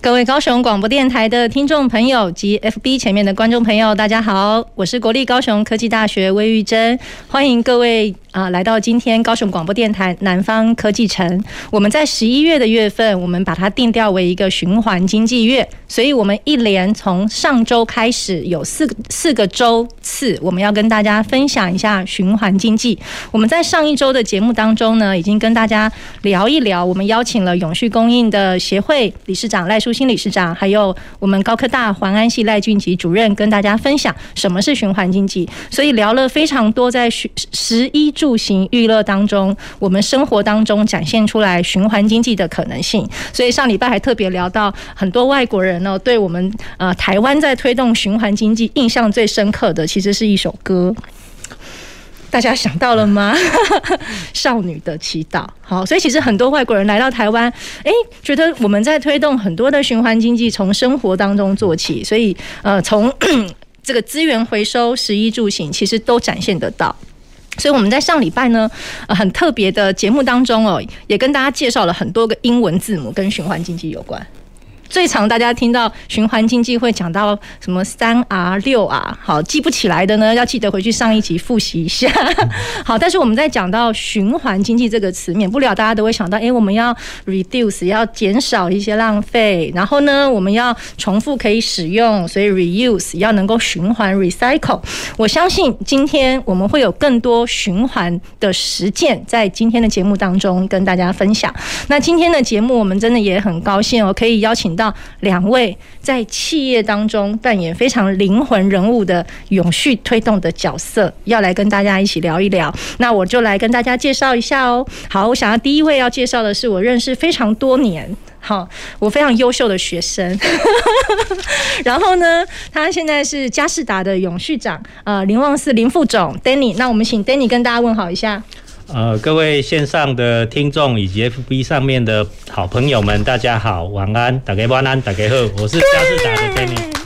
各位高雄广播电台的听众朋友及 FB 前面的观众朋友，大家好，我是国立高雄科技大学魏玉珍，欢迎各位啊来到今天高雄广播电台南方科技城。我们在十一月的月份，我们把它定调为一个循环经济月，所以我们一连从上周开始有四个四个周次，我们要跟大家分享一下循环经济。我们在上一周的节目当中呢，已经跟大家聊一聊，我们邀请了永续供应的协会理事长赖淑新理事长，还有我们高科大环安系赖俊吉主任，跟大家分享什么是循环经济。所以聊了非常多，在十十一住行娱乐当中，我们生活当中展现出来循环经济的可能性。所以上礼拜还特别聊到很多外国人呢，对我们呃台湾在推动循环经济印象最深刻的，其实是一首歌。大家想到了吗？少女的祈祷。好，所以其实很多外国人来到台湾，哎，觉得我们在推动很多的循环经济，从生活当中做起。所以，呃，从 这个资源回收、食衣住行，其实都展现得到。所以我们在上礼拜呢，呃，很特别的节目当中哦，也跟大家介绍了很多个英文字母跟循环经济有关。最常大家听到循环经济会讲到什么三 R 六 R，好，记不起来的呢，要记得回去上一集复习一下。好，但是我们在讲到循环经济这个词，免不了大家都会想到，哎，我们要 reduce，要减少一些浪费，然后呢，我们要重复可以使用，所以 reuse 要能够循环 recycle。我相信今天我们会有更多循环的实践，在今天的节目当中跟大家分享。那今天的节目我们真的也很高兴哦，可以邀请到两位在企业当中扮演非常灵魂人物的永续推动的角色，要来跟大家一起聊一聊。那我就来跟大家介绍一下哦。好，我想要第一位要介绍的是我认识非常多年，好，我非常优秀的学生。然后呢，他现在是佳士达的永续长，呃，林旺赐林副总 Danny。那我们请 Danny 跟大家问好一下。呃，各位线上的听众以及 FB 上面的好朋友们，大家好，晚安，大家晚安，大家好，我是嘉士达的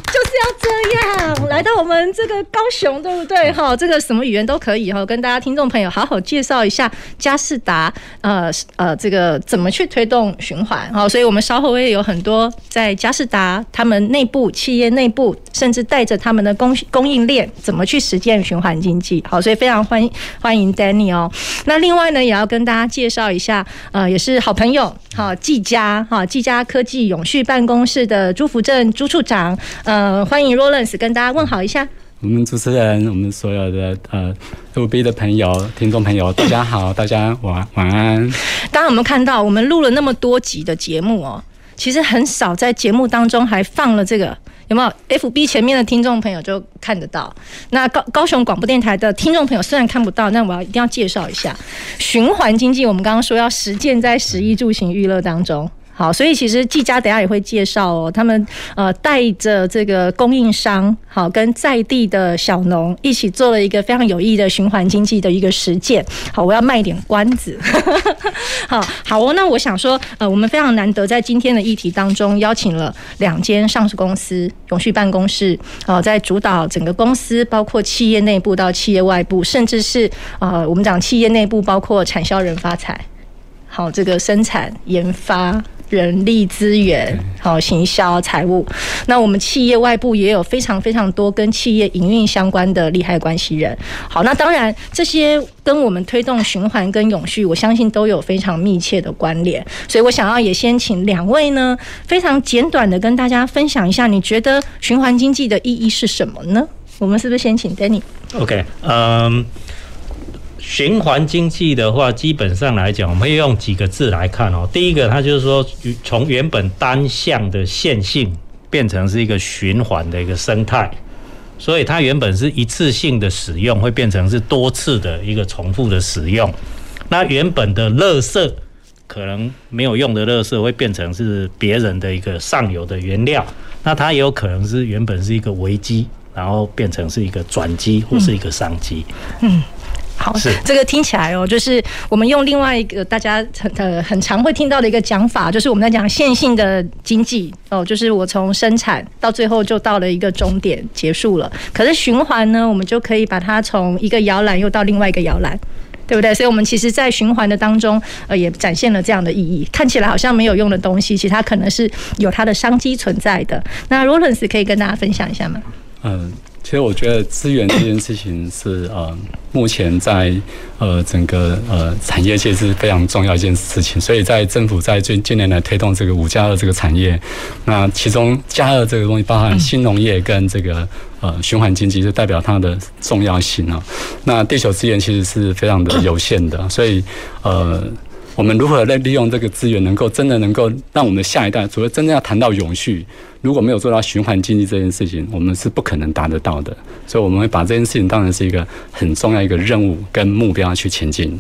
来到我们这个高雄，对不对？哈，这个什么语言都可以哈，跟大家听众朋友好好介绍一下佳士达，呃呃，这个怎么去推动循环？哈，所以我们稍后会有很多在佳士达他们内部企业内部，甚至带着他们的供供应链，怎么去实践循环经济？好，所以非常欢迎欢迎 Danny 哦。那另外呢，也要跟大家介绍一下，呃，也是好朋友，好技嘉哈技嘉科技永续办公室的朱福正朱处长，呃，欢迎 Rollins 跟大家问好一下。我们主持人，我们所有的呃 FB 的朋友、听众朋友，大家好，大家晚晚安。大家有没有看到，我们录了那么多集的节目哦，其实很少在节目当中还放了这个，有没有？FB 前面的听众朋友就看得到。那高高雄广播电台的听众朋友虽然看不到，但我要一定要介绍一下循环经济。我们刚刚说要实践在食衣住行娱乐当中。好，所以其实技嘉等下也会介绍哦，他们呃带着这个供应商，好跟在地的小农一起做了一个非常有意义的循环经济的一个实践。好，我要卖点关子。好好哦，那我想说，呃，我们非常难得在今天的议题当中邀请了两间上市公司永续办公室，好，在主导整个公司，包括企业内部到企业外部，甚至是呃我们讲企业内部包括产销人发财，好这个生产研发。人力资源，好，行销、财务，那我们企业外部也有非常非常多跟企业营运相关的利害关系人。好，那当然这些跟我们推动循环跟永续，我相信都有非常密切的关联。所以我想要也先请两位呢，非常简短的跟大家分享一下，你觉得循环经济的意义是什么呢？我们是不是先请 Danny？OK，嗯。Okay, um 循环经济的话，基本上来讲，我们用几个字来看哦。第一个，它就是说，从原本单向的线性变成是一个循环的一个生态，所以它原本是一次性的使用，会变成是多次的一个重复的使用。那原本的垃圾可能没有用的垃圾，会变成是别人的一个上游的原料。那它也有可能是原本是一个危机，然后变成是一个转机或是一个商机。嗯。好，这个听起来哦，就是我们用另外一个大家很呃很常会听到的一个讲法，就是我们在讲线性的经济哦，就是我从生产到最后就到了一个终点结束了。可是循环呢，我们就可以把它从一个摇篮又到另外一个摇篮，对不对？所以，我们其实，在循环的当中，呃，也展现了这样的意义。看起来好像没有用的东西，其实它可能是有它的商机存在的。那 Rollins 可以跟大家分享一下吗？嗯。其实我觉得资源这件事情是呃，目前在呃整个呃产业界是非常重要一件事情。所以在政府在近近年来推动这个五加二这个产业，那其中加二这个东西包含新农业跟这个呃循环经济，就代表它的重要性啊。那地球资源其实是非常的有限的，所以呃。我们如何来利用这个资源，能够真的能够让我们的下一代，除了真正要谈到永续，如果没有做到循环经济这件事情，我们是不可能达得到的。所以我们会把这件事情当成是一个很重要一个任务跟目标去前进。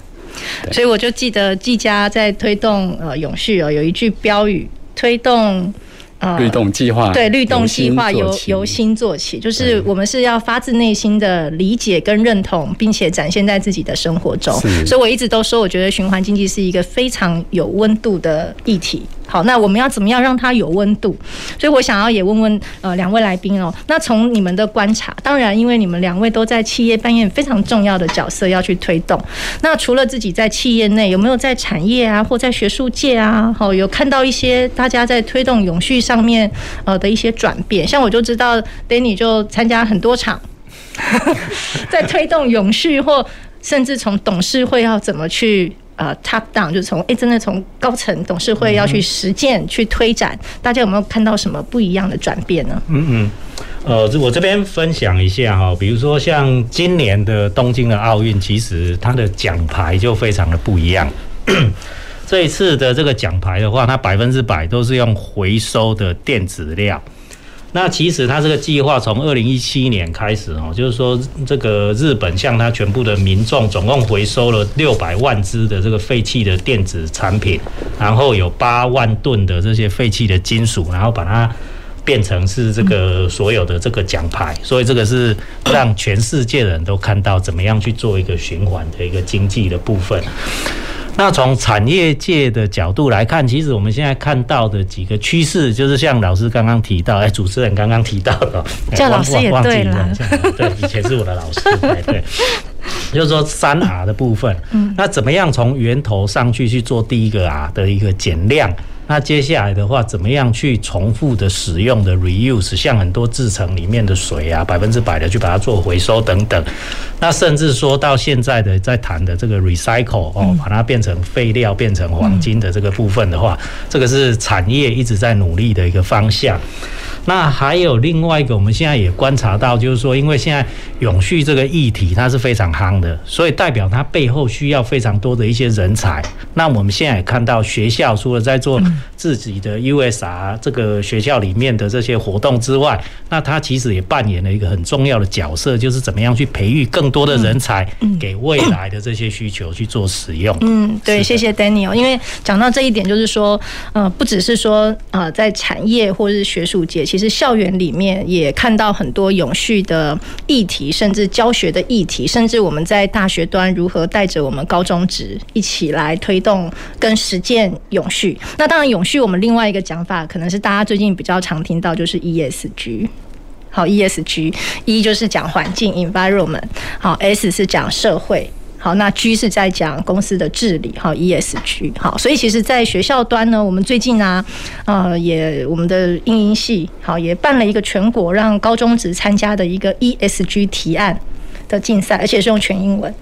所以我就记得纪家在推动呃永续哦，有一句标语：推动。呃，律动计划对，律动计划由由心做起，就是我们是要发自内心的理解跟认同，并且展现在自己的生活中。所以我一直都说，我觉得循环经济是一个非常有温度的议题。好，那我们要怎么样让它有温度？所以我想要也问问呃两位来宾哦。那从你们的观察，当然因为你们两位都在企业扮演非常重要的角色要去推动。那除了自己在企业内，有没有在产业啊，或在学术界啊，好有看到一些大家在推动永续上面呃的一些转变？像我就知道 Danny 就参加很多场，在推动永续，或甚至从董事会要怎么去。呃，top down 就是从哎，真的从高层董事会要去实践、去推展，大家有没有看到什么不一样的转变呢？嗯嗯，呃，我这边分享一下哈，比如说像今年的东京的奥运，其实它的奖牌就非常的不一样。这一次的这个奖牌的话，它百分之百都是用回收的电子料。那其实它这个计划从二零一七年开始哦，就是说这个日本向它全部的民众总共回收了六百万只的这个废弃的电子产品，然后有八万吨的这些废弃的金属，然后把它变成是这个所有的这个奖牌，所以这个是让全世界的人都看到怎么样去做一个循环的一个经济的部分。那从产业界的角度来看，其实我们现在看到的几个趋势，就是像老师刚刚提到，哎，主持人刚刚提到的，叫老师也对了，对，以前是我的老师，对，对，就是说三 R 的部分，那怎么样从源头上去去做第一个 R 的一个减量？那接下来的话，怎么样去重复的使用的 reuse，像很多制成里面的水啊，百分之百的去把它做回收等等。那甚至说到现在的在谈的这个 recycle 哦，把它变成废料变成黄金的这个部分的话，这个是产业一直在努力的一个方向。那还有另外一个，我们现在也观察到，就是说，因为现在永续这个议题它是非常夯的，所以代表它背后需要非常多的一些人才。那我们现在也看到学校除了在做自己的 USR 这个学校里面的这些活动之外，那他其实也扮演了一个很重要的角色，就是怎么样去培育更多的人才，给未来的这些需求去做使用。嗯，对，谢谢 Daniel。因为讲到这一点，就是说，呃，不只是说呃，在产业或是学术界。其实校园里面也看到很多永续的议题，甚至教学的议题，甚至我们在大学端如何带着我们高中职一起来推动跟实践永续。那当然，永续据我们另外一个讲法，可能是大家最近比较常听到，就是 ESG。好，ESG，E 就是讲环境 （environment），好，S 是讲社会。好，那 G 是在讲公司的治理，好，ESG，好，所以其实，在学校端呢，我们最近啊，呃，也我们的英英系，好，也办了一个全国让高中职参加的一个 ESG 提案的竞赛，而且是用全英文。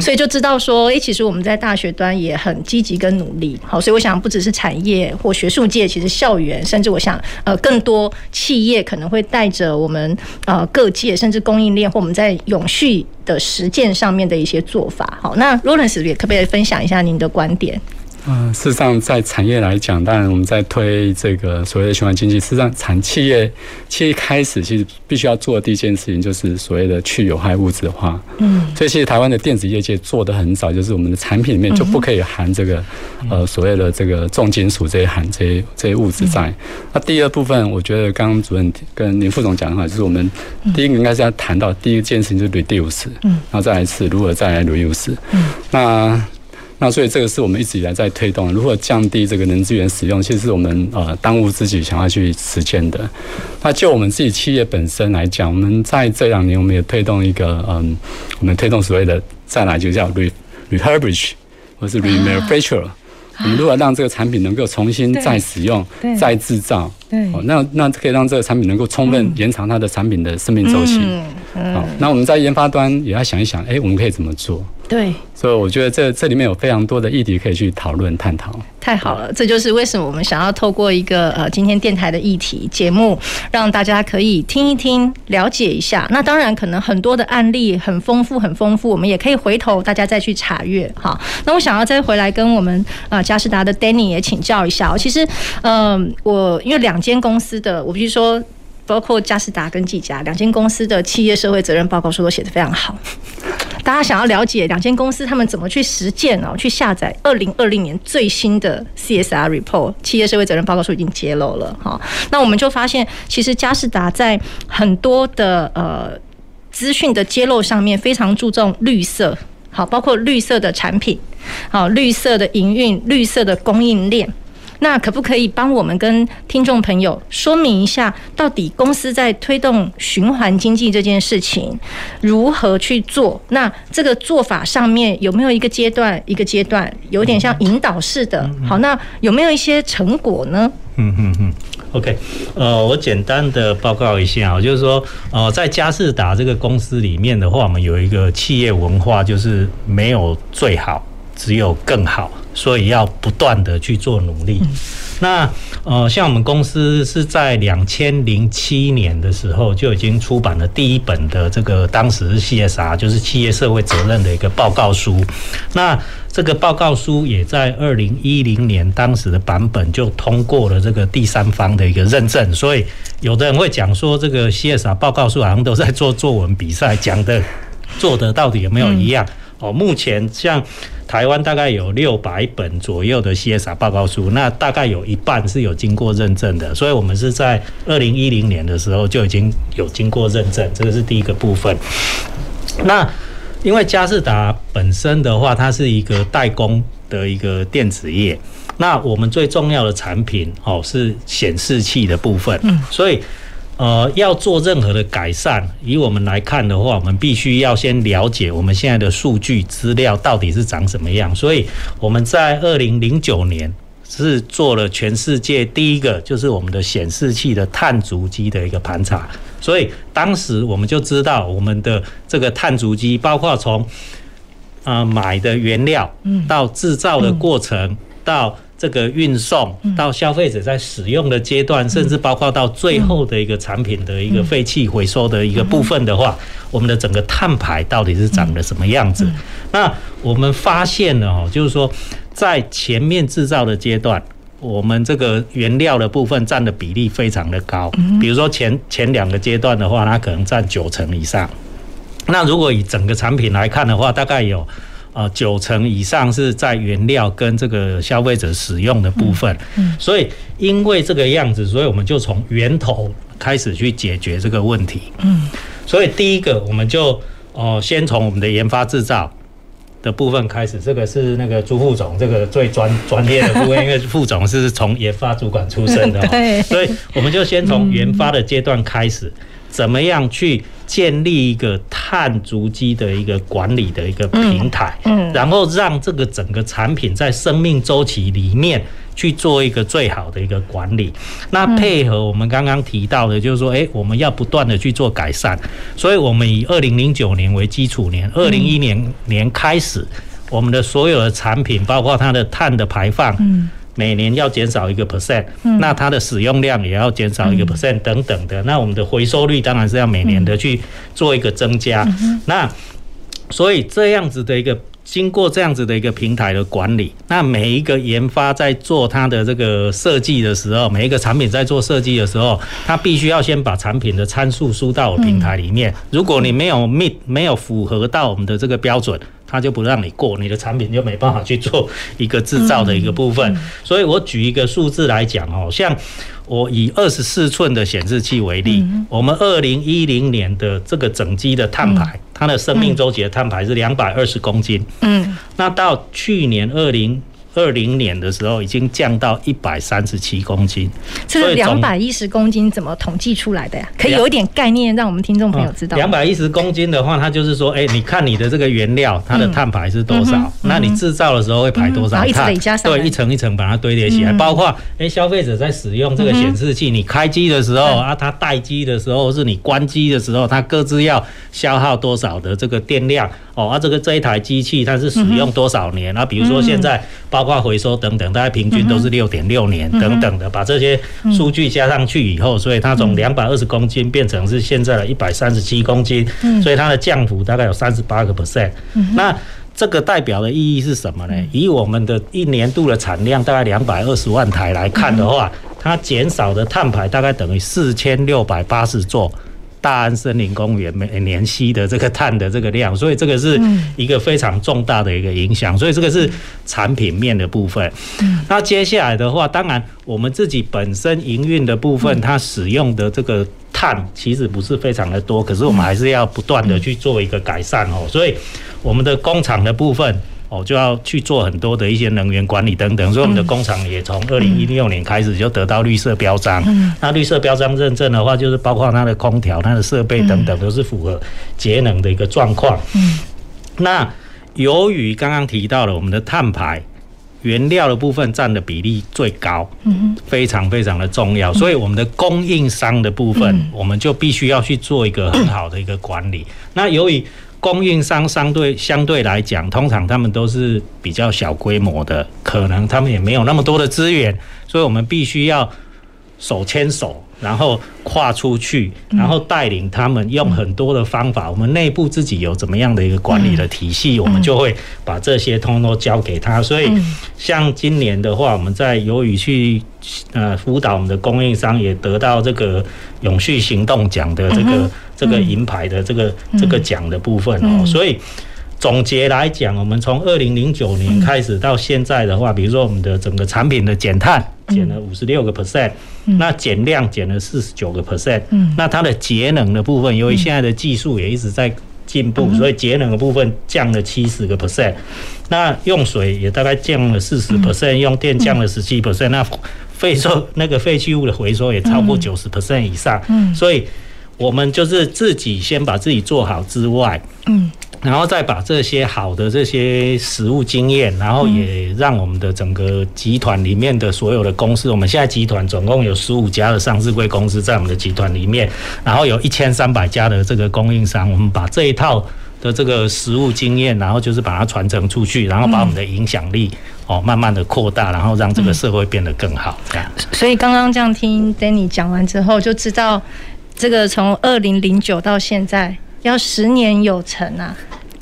所以就知道说，诶，其实我们在大学端也很积极跟努力。好，所以我想，不只是产业或学术界，其实校园，甚至我想，呃，更多企业可能会带着我们呃各界，甚至供应链或我们在永续的实践上面的一些做法。好，那 Rollins 也可不可以分享一下您的观点？嗯，事实上，在产业来讲，当然我们在推这个所谓的循环经济。事实上，产企业企业开始其实必须要做的第一件事情，就是所谓的去有害物质化。嗯，所以其实台湾的电子业界做的很早，就是我们的产品里面就不可以含这个呃所谓的这个重金属这些含这些这些物质在。那第二部分，我觉得刚刚主任跟林副总讲的话，就是我们第一个应该是要谈到第一件事情就是 reduce，嗯，然后再来是如何再来 reuse，嗯，那。那所以这个是我们一直以来在推动，如何降低这个能资源使用，其实是我们呃当务之急想要去实践的。那就我们自己企业本身来讲，我们在这两年我们也推动一个嗯，我们推动所谓的再来就叫 re refurbish 或是 remanufacture。我们如何让这个产品能够重新再使用、再制造？对，那那可以让这个产品能够充分延长它的产品的生命周期。好，那我们在研发端也要想一想，哎，我们可以怎么做？对，所以我觉得这这里面有非常多的议题可以去讨论探讨。太好了，这就是为什么我们想要透过一个呃今天电台的议题节目，让大家可以听一听，了解一下。那当然可能很多的案例很丰富，很丰富，我们也可以回头大家再去查阅。好，那我想要再回来跟我们呃嘉士达的 Danny 也请教一下。其实，嗯、我因为两间公司的，我必须说。包括佳士达跟技嘉两间公司的企业社会责任报告书都写得非常好。大家想要了解两间公司他们怎么去实践哦，去下载二零二零年最新的 CSR report 企业社会责任报告书已经揭露了哈。那我们就发现，其实佳士达在很多的呃资讯的揭露上面非常注重绿色，好，包括绿色的产品，好，绿色的营运，绿色的供应链。那可不可以帮我们跟听众朋友说明一下，到底公司在推动循环经济这件事情如何去做？那这个做法上面有没有一个阶段一个阶段，有点像引导式的？好，那有没有一些成果呢？嗯嗯嗯，OK，呃，我简单的报告一下，就是说，呃，在嘉士达这个公司里面的话，我们有一个企业文化，就是没有最好，只有更好。所以要不断的去做努力。那呃，像我们公司是在两千零七年的时候就已经出版了第一本的这个当时是 CSR，就是企业社会责任的一个报告书。那这个报告书也在二零一零年当时的版本就通过了这个第三方的一个认证。所以有的人会讲说，这个 CSR 报告书好像都在做作文比赛，讲的做的到底有没有一样？哦，目前像。台湾大概有六百本左右的 CSR 报告书，那大概有一半是有经过认证的，所以我们是在二零一零年的时候就已经有经过认证，这个是第一个部分。那因为佳士达本身的话，它是一个代工的一个电子业，那我们最重要的产品哦是显示器的部分，所以。呃，要做任何的改善，以我们来看的话，我们必须要先了解我们现在的数据资料到底是长什么样。所以我们在二零零九年是做了全世界第一个，就是我们的显示器的碳足迹的一个盘查。所以当时我们就知道我们的这个碳足迹，包括从呃买的原料，到制造的过程，到这个运送到消费者在使用的阶段，甚至包括到最后的一个产品的一个废弃回收的一个部分的话，我们的整个碳排到底是长得什么样子？那我们发现了哦，就是说在前面制造的阶段，我们这个原料的部分占的比例非常的高。比如说前前两个阶段的话，它可能占九成以上。那如果以整个产品来看的话，大概有。啊，九成以上是在原料跟这个消费者使用的部分，嗯所以因为这个样子，所以我们就从源头开始去解决这个问题。嗯，所以第一个我们就哦，先从我们的研发制造的部分开始。这个是那个朱副总，这个最专专业的部分，因为副总是从研发主管出身的，对，所以我们就先从研发的阶段开始。怎么样去建立一个碳足迹的一个管理的一个平台，嗯，然后让这个整个产品在生命周期里面去做一个最好的一个管理。那配合我们刚刚提到的，就是说，诶，我们要不断的去做改善。所以我们以二零零九年为基础年，二零一零年年开始，我们的所有的产品，包括它的碳的排放，嗯。每年要减少一个 percent，那它的使用量也要减少一个 percent 等等的。那我们的回收率当然是要每年的去做一个增加。那所以这样子的一个经过这样子的一个平台的管理，那每一个研发在做它的这个设计的时候，每一个产品在做设计的时候，它必须要先把产品的参数输到我平台里面。如果你没有 meet 没有符合到我们的这个标准，它就不让你过，你的产品就没办法去做一个制造的一个部分。所以我举一个数字来讲哦，像我以二十四寸的显示器为例，我们二零一零年的这个整机的碳排，它的生命周期的碳排是两百二十公斤。嗯，那到去年二零。二零年的时候已经降到一百三十七公斤，这是两百一十公斤怎么统计出来的呀？可以有一点概念，让我们听众朋友知道。两百一十公斤的话，它就是说，哎，你看你的这个原料，它的碳排是多少？那你制造的时候会排多少碳？对，一层一层把它堆叠起来。包括哎，消费者在使用这个显示器，你开机的时候啊，它待机的时候，是你关机的时候，它各自要消耗多少的这个电量？哦，啊，这个这一台机器它是使用多少年？啊，比如说现在包括回收等等，大概平均都是六点六年等等的，把这些数据加上去以后，所以它从两百二十公斤变成是现在的一百三十七公斤，所以它的降幅大概有三十八个 percent。那这个代表的意义是什么呢？以我们的一年度的产量大概两百二十万台来看的话，它减少的碳排大概等于四千六百八十座。大安森林公园每年吸的这个碳的这个量，所以这个是一个非常重大的一个影响，所以这个是产品面的部分。那接下来的话，当然我们自己本身营运的部分，它使用的这个碳其实不是非常的多，可是我们还是要不断的去做一个改善哦。所以我们的工厂的部分。哦，就要去做很多的一些能源管理等等，所以我们的工厂也从二零一六年开始就得到绿色标章。那绿色标章认证的话，就是包括它的空调、它的设备等等都是符合节能的一个状况。那由于刚刚提到了我们的碳排原料的部分占的比例最高，非常非常的重要，所以我们的供应商的部分，我们就必须要去做一个很好的一个管理。那由于供应商相对相对来讲，通常他们都是比较小规模的，可能他们也没有那么多的资源，所以我们必须要手牵手。然后跨出去，然后带领他们用很多的方法。我们内部自己有怎么样的一个管理的体系，我们就会把这些通通交给他。所以，像今年的话，我们在由于去呃辅导我们的供应商，也得到这个永续行动奖的这个这个银牌的这个这个奖的部分哦。所以总结来讲，我们从二零零九年开始到现在的话，比如说我们的整个产品的减碳。减了五十六个 percent，那减量减了四十九个 percent，那它的节能的部分，由于现在的技术也一直在进步，所以节能的部分降了七十个 percent，那用水也大概降了四十 percent，用电降了十七 percent，那废收那个废弃物的回收也超过九十 percent 以上，所以我们就是自己先把自己做好之外，嗯。然后再把这些好的这些实务经验，然后也让我们的整个集团里面的所有的公司，我们现在集团总共有十五家的上市贵公司在我们的集团里面，然后有一千三百家的这个供应商，我们把这一套的这个实物经验，然后就是把它传承出去，然后把我们的影响力哦慢慢的扩大，然后让这个社会变得更好。这样。所以刚刚这样听 Danny 讲完之后，就知道这个从二零零九到现在要十年有成啊。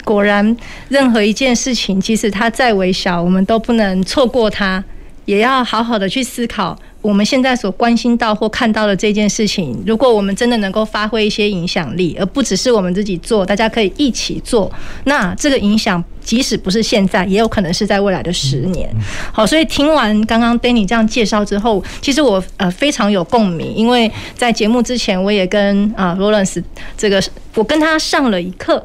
果然，任何一件事情，即使它再微小，我们都不能错过它，也要好好的去思考。我们现在所关心到或看到的这件事情，如果我们真的能够发挥一些影响力，而不只是我们自己做，大家可以一起做，那这个影响即使不是现在，也有可能是在未来的十年。好，所以听完刚刚 Danny 这样介绍之后，其实我呃非常有共鸣，因为在节目之前我也跟啊 Rollins 这个我跟他上了一课，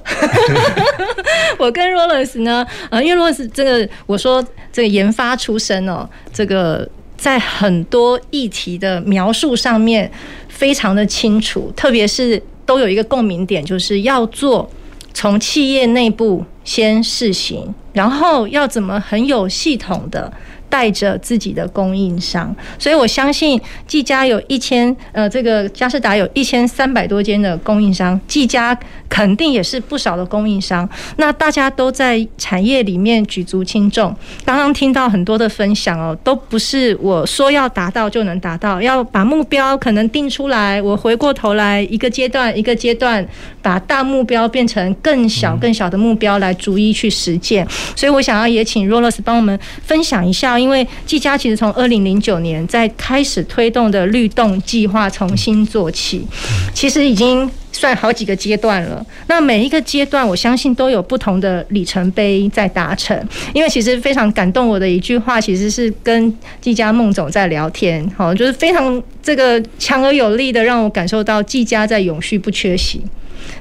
我跟 Rollins 呢，呃，因为 Rollins 这个我说这个研发出身哦，这个。在很多议题的描述上面非常的清楚，特别是都有一个共鸣点，就是要做从企业内部先试行，然后要怎么很有系统的带着自己的供应商。所以我相信技嘉有一千呃，这个嘉士达有一千三百多间的供应商，技嘉肯定也是不少的供应商。那大家都在产业里面举足轻重。刚刚听到很多的分享哦，都不是我说要达到就能达到，要把目标可能定出来。我回过头来一个阶段一个阶段，把大目标变成更小更小的目标来逐一去实践。所以我想要也请 Rollers 帮我们分享一下，因为技嘉其实从二零零九年在开始推动的律动计划重新做起，其实已经。算好几个阶段了，那每一个阶段，我相信都有不同的里程碑在达成。因为其实非常感动我的一句话，其实是跟技嘉孟总在聊天，好，就是非常这个强而有力的，让我感受到技嘉在永续不缺席。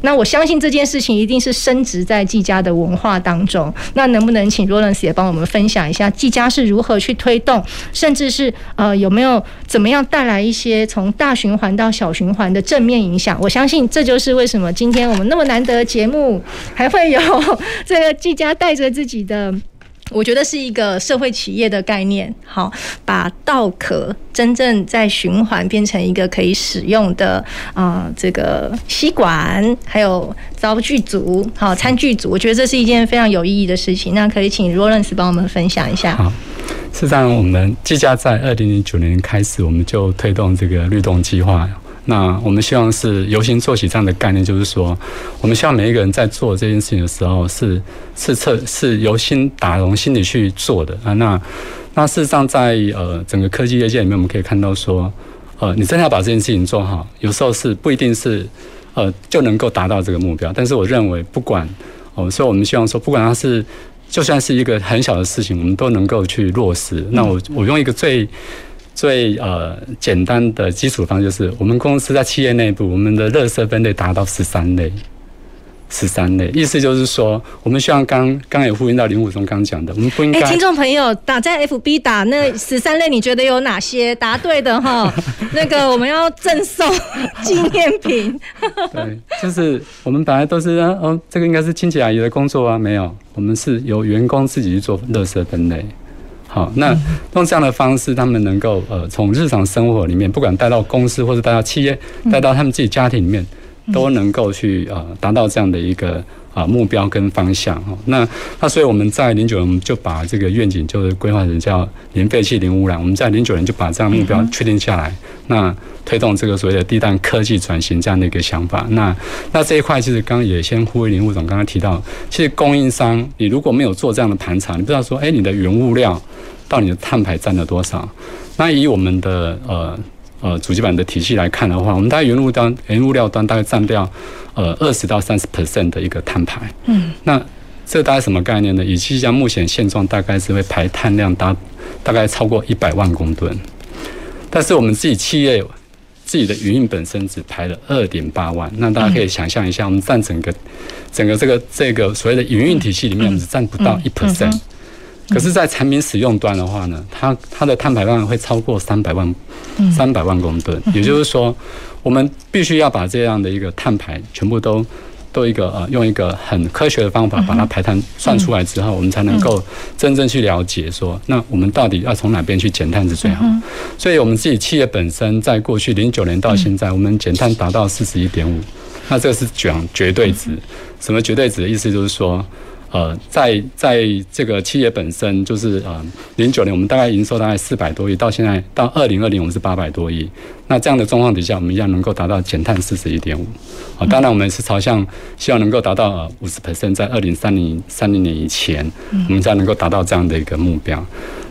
那我相信这件事情一定是升值在技嘉的文化当中。那能不能请 r o l a n 也帮我们分享一下技嘉是如何去推动，甚至是呃有没有怎么样带来一些从大循环到小循环的正面影响？我相信这这就是为什么今天我们那么难得节目还会有这个技嘉带着自己的。我觉得是一个社会企业的概念，好，把稻壳真正在循环变成一个可以使用的啊、这个吸管，还有灶具组，好，餐具组，我觉得这是一件非常有意义的事情。那可以请 r o l a n 帮我们分享一下。好，事实上，我们技嘉在二零零九年开始，我们就推动这个律动计划。那我们希望是由心做起这样的概念，就是说，我们希望每一个人在做这件事情的时候是，是是测是由心打从心里去做的啊。那那事实上在呃整个科技业界里面，我们可以看到说，呃，你真的要把这件事情做好，有时候是不一定是呃就能够达到这个目标。但是我认为，不管哦，所以我们希望说，不管它是就算是一个很小的事情，我们都能够去落实。那我我用一个最。最呃简单的基础方就是，我们公司在企业内部，我们的垃圾分类达到十三类，十三类，意思就是说，我们希望刚刚有呼应到林武松刚讲的，我们不应该。哎，听众朋友，打在 FB 打那十三类，你觉得有哪些？答对的哈，那个我们要赠送 纪念品。对，就是我们本来都是哦，这个应该是清洁阿姨的工作啊，没有，我们是由员工自己去做垃圾分类。好，那用这样的方式，他们能够呃，从日常生活里面，不管带到公司或者带到企业，带到他们自己家庭里面，都能够去呃，达到这样的一个啊目标跟方向。哈，那那所以我们在零九年，我们就把这个愿景就是规划成叫零废弃、零污染。我们在零九年就把这样目标确定下来，那推动这个所谓的低碳科技转型这样的一个想法。那那这一块其实刚刚也先呼应林副总刚刚提到，其实供应商你如果没有做这样的盘查，你不知道说，哎，你的原物料。到你的碳排占了多少？那以我们的呃呃主机板的体系来看的话，我们大概原物端原物料端大概占掉呃二十到三十 percent 的一个碳排。嗯，那这大概什么概念呢？以气象目前现状，大概是会排碳量达大概超过一百万公吨，但是我们自己企业自己的营运本身只排了二点八万。那大家可以想象一下，我们占整个整个这个这个所谓的营运体系里面，我们只占不到一 percent。可是，在产品使用端的话呢，它它的碳排放会超过三百万，三百万公吨。也就是说，我们必须要把这样的一个碳排全部都都一个呃，用一个很科学的方法把它排碳算出来之后，我们才能够真正去了解说，那我们到底要从哪边去减碳是最好。所以，我们自己企业本身在过去零九年到现在，我们减碳达到四十一点五，那这个是讲绝对值。什么绝对值的意思？就是说。呃，在在这个企业本身，就是呃，零九年我们大概营收大概四百多亿，到现在到二零二零我们是八百多亿。那这样的状况底下，我们一样能够达到减碳四十一点五。啊，当然我们是朝向希望能够达到呃五十 percent，在二零三零三零年以前，我们才能够达到这样的一个目标。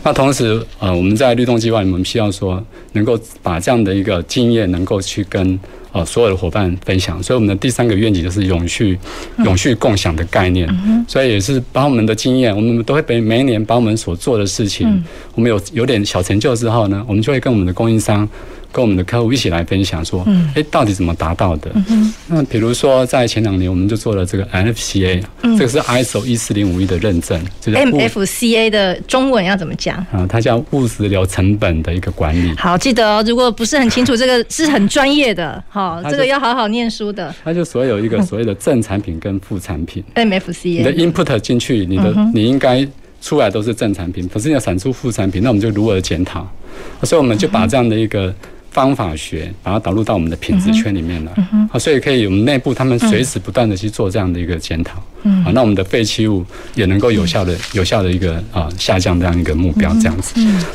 那同时，呃，我们在律动计划，我们希望说能够把这样的一个经验能够去跟。呃，所有的伙伴分享，所以我们的第三个愿景就是永续、永续共享的概念。所以也是把我们的经验，我们都会每每一年把我们所做的事情，我们有有点小成就之后呢，我们就会跟我们的供应商。跟我们的客户一起来分享，说，哎，到底怎么达到的？那比如说，在前两年，我们就做了这个 NFCA，这个是 ISO 一四零五一的认证。MFCA 的中文要怎么讲？啊，它叫物质流成本的一个管理。好，记得哦。如果不是很清楚，这个 是很专业的，好，这个要好好念书的。它就所有一个所谓的正产品跟副产品。MFCA，你的 input 进去，你的你应该出来都是正产品，可是要产出副产品，那我们就如何检讨？所以我们就把这样的一个方法学，把它导入到我们的品质圈里面来。好，所以可以我们内部他们随时不断的去做这样的一个检讨。啊，那我们的废弃物也能够有效的、有效的一个啊下降这样一个目标这样子。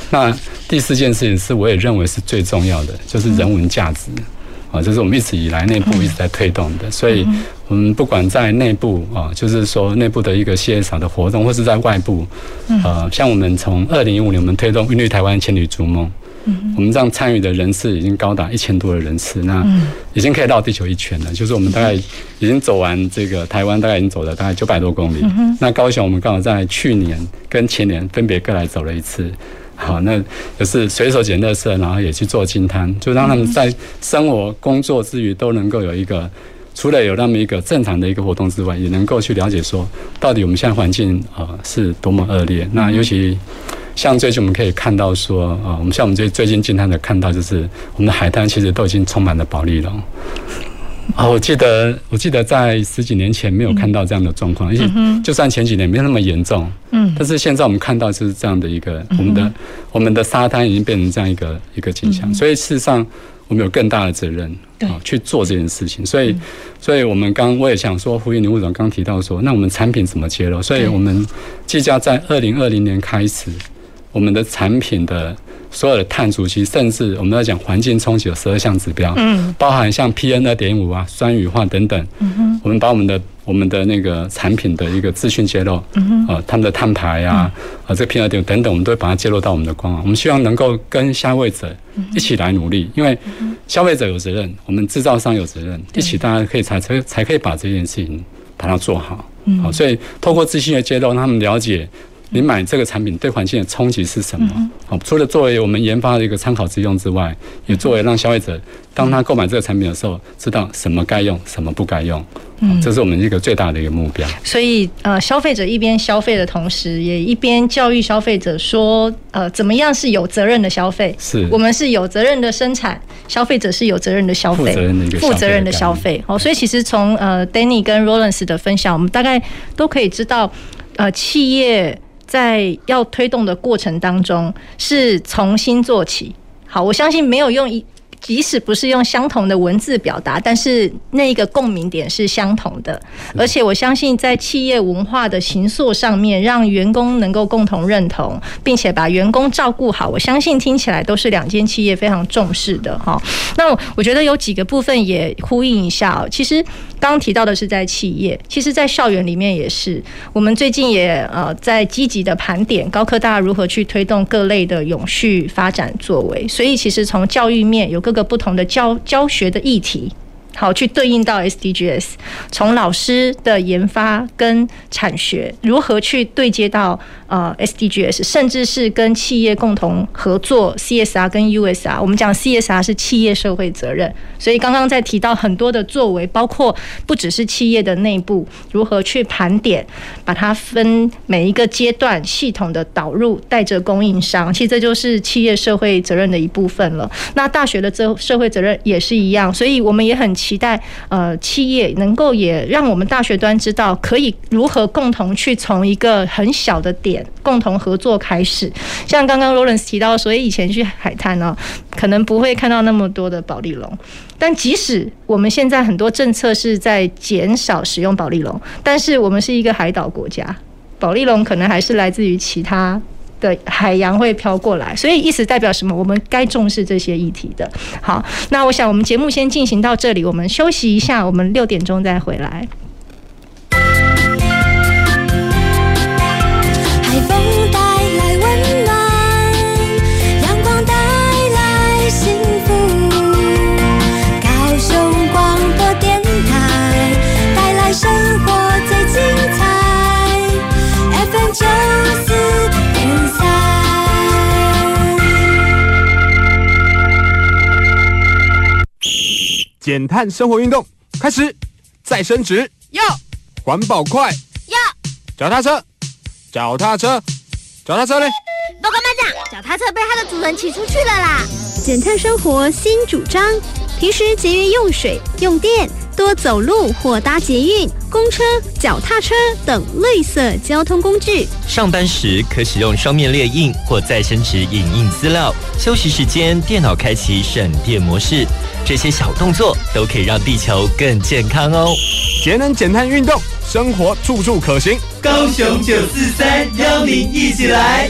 那第四件事情是，我也认为是最重要的，就是人文价值。啊，这是我们一直以来内部一直在推动的，所以我们不管在内部啊，就是说内部的一个 CSR 的活动，或是在外部，呃，像我们从二零一五年我们推动韵律台湾千里逐梦，我们这样参与的人次已经高达一千多的人次，那已经可以绕地球一圈了。就是我们大概已经走完这个台湾，大概已经走了大概九百多公里。那高雄我们刚好在去年跟前年分别各来走了一次。好，那就是随手捡垃圾，然后也去做金滩，就让他们在生活工作之余都能够有一个，除了有那么一个正常的一个活动之外，也能够去了解说，到底我们现在环境啊是多么恶劣。那尤其像最近我们可以看到说，啊，我们像我们最最近净滩的看到，就是我们的海滩其实都已经充满了保利龙。哦，我记得，我记得在十几年前没有看到这样的状况，而且就算前几年没有那么严重，嗯，但是现在我们看到就是这样的一个，我们的我们的沙滩已经变成这样一个一个景象，所以事实上我们有更大的责任啊去做这件事情，所以，所以我们刚我也想说，呼应林副总刚提到说，那我们产品怎么揭露？所以我们即将在二零二零年开始，我们的产品的。所有的碳足迹，甚至我们在讲环境冲击有十二项指标，嗯，包含像 PN 二点五啊、酸雨化等等，嗯哼，我们把我们的我们的那个产品的一个资讯揭露，嗯哼，啊，他们的碳排啊，啊，这个 PN 二点五等等，我们都会把它揭露到我们的官网。我们希望能够跟消费者一起来努力，因为消费者有责任，我们制造商有责任，一起大家可以才才才可以把这件事情把它做好。好，所以透过资讯的揭露，让他们了解。你买这个产品对环境的冲击是什么？好，除了作为我们研发的一个参考之用之外，也作为让消费者当他购买这个产品的时候，知道什么该用，什么不该用。嗯，这是我们一个最大的一个目标。所以，呃，消费者一边消费的同时，也一边教育消费者说，呃，怎么样是有责任的消费？是我们是有责任的生产，消费者是有责任的消费，负责任的一个负责任的消费。好，所以其实从呃 Danny 跟 Rollins 的分享，我们大概都可以知道，呃，企业。在要推动的过程当中，是从新做起。好，我相信没有用一。即使不是用相同的文字表达，但是那个共鸣点是相同的。而且我相信，在企业文化的形塑上面，让员工能够共同认同，并且把员工照顾好，我相信听起来都是两间企业非常重视的哈。那我觉得有几个部分也呼应一下。其实刚刚提到的是在企业，其实在校园里面也是。我们最近也呃在积极的盘点高科大如何去推动各类的永续发展作为。所以其实从教育面有。各个不同的教教学的议题。好，去对应到 SDGs，从老师的研发跟产学如何去对接到呃 SDGs，甚至是跟企业共同合作 CSR 跟 USR。我们讲 CSR 是企业社会责任，所以刚刚在提到很多的作为，包括不只是企业的内部如何去盘点，把它分每一个阶段系统的导入，带着供应商，其实这就是企业社会责任的一部分了。那大学的这社会责任也是一样，所以我们也很。期待呃企业能够也让我们大学端知道可以如何共同去从一个很小的点共同合作开始，像刚刚 Rollins 提到，所以以前去海滩呢，可能不会看到那么多的保利龙，但即使我们现在很多政策是在减少使用保利龙，但是我们是一个海岛国家，保利龙可能还是来自于其他。的海洋会飘过来，所以意思代表什么？我们该重视这些议题的。好，那我想我们节目先进行到这里，我们休息一下，我们六点钟再回来。海风带来温减碳生活运动开始，再升职要环保快要脚踏车，脚踏车，脚踏车嘞！报告班长，脚踏车被它的主人骑出去了啦！减碳生活新主张，平时节约用水用电，多走路或搭捷运、公车、脚踏车等绿色交通工具。上班时可使用双面列印或再生纸影印资料。休息时间，电脑开启省电模式。这些小动作都可以让地球更健康哦。节能减碳运动，生活处处可行。高雄九四三邀您一起来。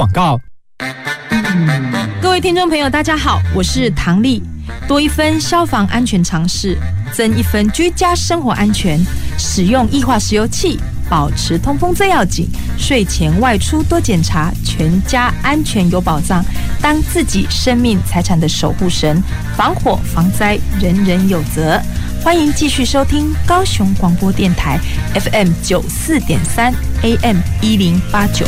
广告。各位听众朋友，大家好，我是唐丽。多一分消防安全常识，增一分居家生活安全。使用液化石油气，保持通风最要紧。睡前外出多检查，全家安全有保障。当自己生命财产的守护神，防火防灾人人有责。欢迎继续收听高雄广播电台 FM 九四点三 AM 一零八九。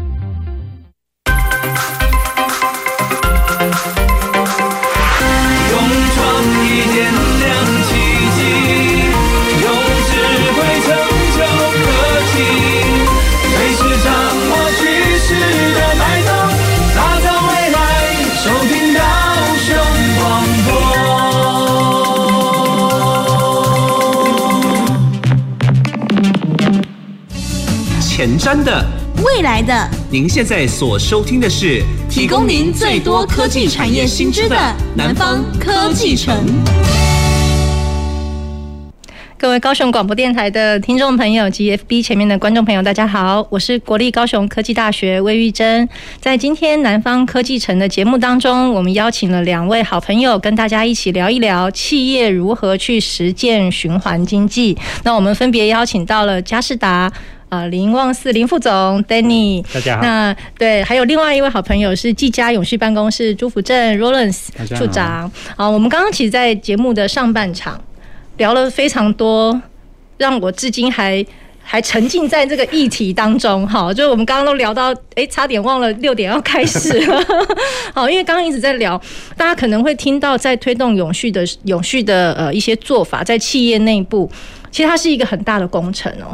前瞻的，未来的，您现在所收听的是提供您最多科技产业新知的南方科技城。各位高雄广播电台的听众朋友及 FB 前面的观众朋友，大家好，我是国立高雄科技大学魏玉珍。在今天南方科技城的节目当中，我们邀请了两位好朋友，跟大家一起聊一聊企业如何去实践循环经济。那我们分别邀请到了嘉士达。啊，林旺四林副总，Danny，大家好。那对，还有另外一位好朋友是技嘉永续办公室朱福正 Rollins 处长。好，我们刚刚其实，在节目的上半场聊了非常多，让我至今还还沉浸在这个议题当中。好，就是我们刚刚都聊到，哎，差点忘了六点要开始了。好，因为刚刚一直在聊，大家可能会听到在推动永续的永续的呃一些做法，在企业内部，其实它是一个很大的工程哦。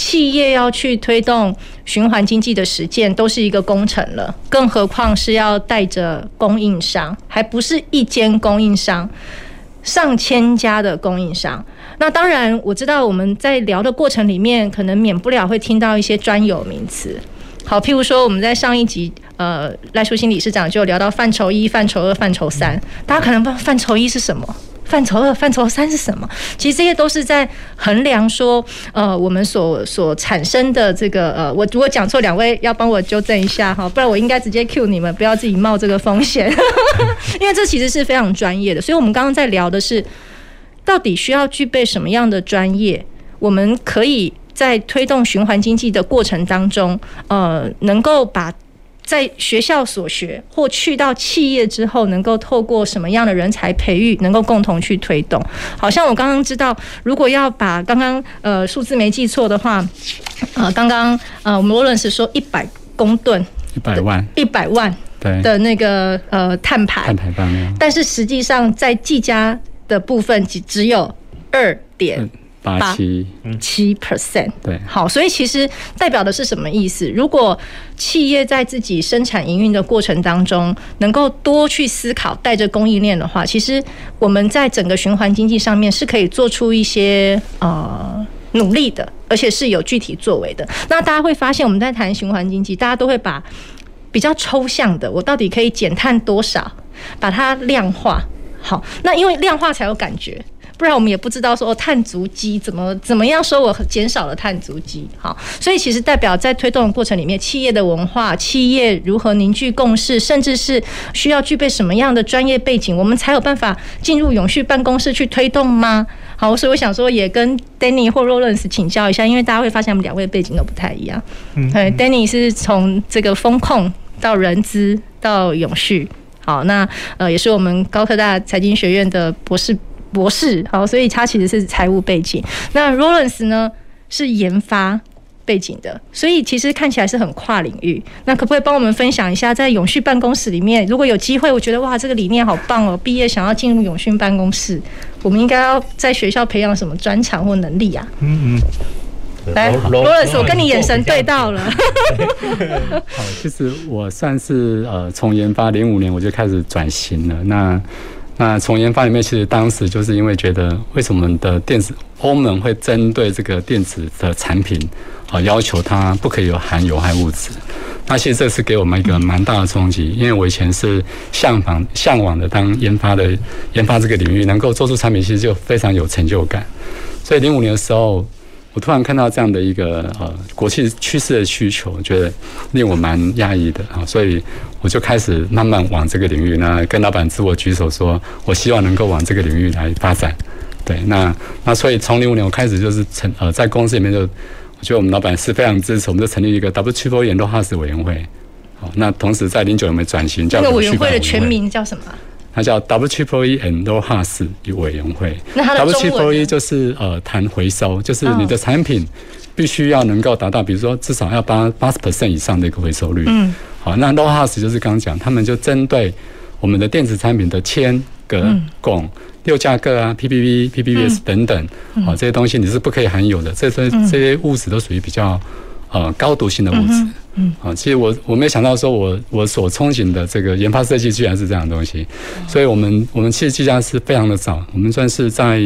企业要去推动循环经济的实践，都是一个工程了，更何况是要带着供应商，还不是一间供应商，上千家的供应商。那当然，我知道我们在聊的过程里面，可能免不了会听到一些专有名词。好，譬如说我们在上一集，呃，赖淑欣理事长就聊到范畴一、范畴二、范畴三，大家可能不知道范畴一是什么。范畴二、范畴三是什么？其实这些都是在衡量说，呃，我们所所产生的这个，呃，我如果讲错，两位要帮我纠正一下哈，不然我应该直接 cue 你们，不要自己冒这个风险，因为这其实是非常专业的。所以我们刚刚在聊的是，到底需要具备什么样的专业，我们可以在推动循环经济的过程当中，呃，能够把。在学校所学，或去到企业之后，能够透过什么样的人才培育，能够共同去推动。好像我刚刚知道，如果要把刚刚呃数字没记错的话，呃，刚刚呃我们罗伦斯说一百公吨，一百万，一百万对的那个呃碳排，碳排放量，但是实际上在技嘉的部分只只有二点。八七七 percent，对，好，所以其实代表的是什么意思？如果企业在自己生产营运的过程当中，能够多去思考带着供应链的话，其实我们在整个循环经济上面是可以做出一些呃努力的，而且是有具体作为的。那大家会发现，我们在谈循环经济，大家都会把比较抽象的，我到底可以减碳多少，把它量化。好，那因为量化才有感觉。不然我们也不知道说哦，碳足迹怎么怎么样说我减少了碳足迹，好，所以其实代表在推动的过程里面，企业的文化、企业如何凝聚共识，甚至是需要具备什么样的专业背景，我们才有办法进入永续办公室去推动吗？好，所以我想说也跟 Danny 或 Rollins 请教一下，因为大家会发现我们两位背景都不太一样。嗯，对，Danny 是从这个风控到人资到永续，好，那呃也是我们高科大财经学院的博士。博士，好，所以他其实是财务背景。那 Rollins 呢是研发背景的，所以其实看起来是很跨领域。那可不可以帮我们分享一下，在永续办公室里面，如果有机会，我觉得哇，这个理念好棒哦！毕业想要进入永续办公室，我们应该要在学校培养什么专长或能力啊？嗯嗯，来，Rollins，我跟你眼神对到了。好，其实我算是呃，从研发零五年我就开始转型了。那那从研发里面，其实当时就是因为觉得，为什么我们的电子欧盟会针对这个电子的产品啊，要求它不可以有含有害物质？那其实这是给我们一个蛮大的冲击，因为我以前是向往向往的当研发的研发这个领域，能够做出产品，其实就非常有成就感。所以零五年的时候。我突然看到这样的一个呃国际趋势的需求，我觉得令我蛮讶异的啊，所以我就开始慢慢往这个领域，那跟老板自我举手说，我希望能够往这个领域来发展。对，那那所以从零五年我开始就是成呃在公司里面就，我觉得我们老板是非常支持，我们就成立一个 W Triple E Endow-Haas 委员会。好，那同时在零九年我们转型叫这个委员会的全名叫什么？它叫 W Triple E Endow-Haas 委员会。那 W Triple E 就是呃谈回收，就是你的产品必须要能够达到，比如说至少要八八十 percent 以上的一个回收率。嗯。好，那 Endow-Haas 就是刚刚讲，他们就针对我们的电子产品的铅、镉、汞、六价铬啊、PPB、PPBS 等等，好这些东西你是不可以含有的，这些这些物质都属于比较。呃，高毒性的物质，嗯，啊，其实我我没想到说我，我我所憧憬的这个研发设计居然是这样的东西，所以我们我们其实计价是非常的早，我们算是在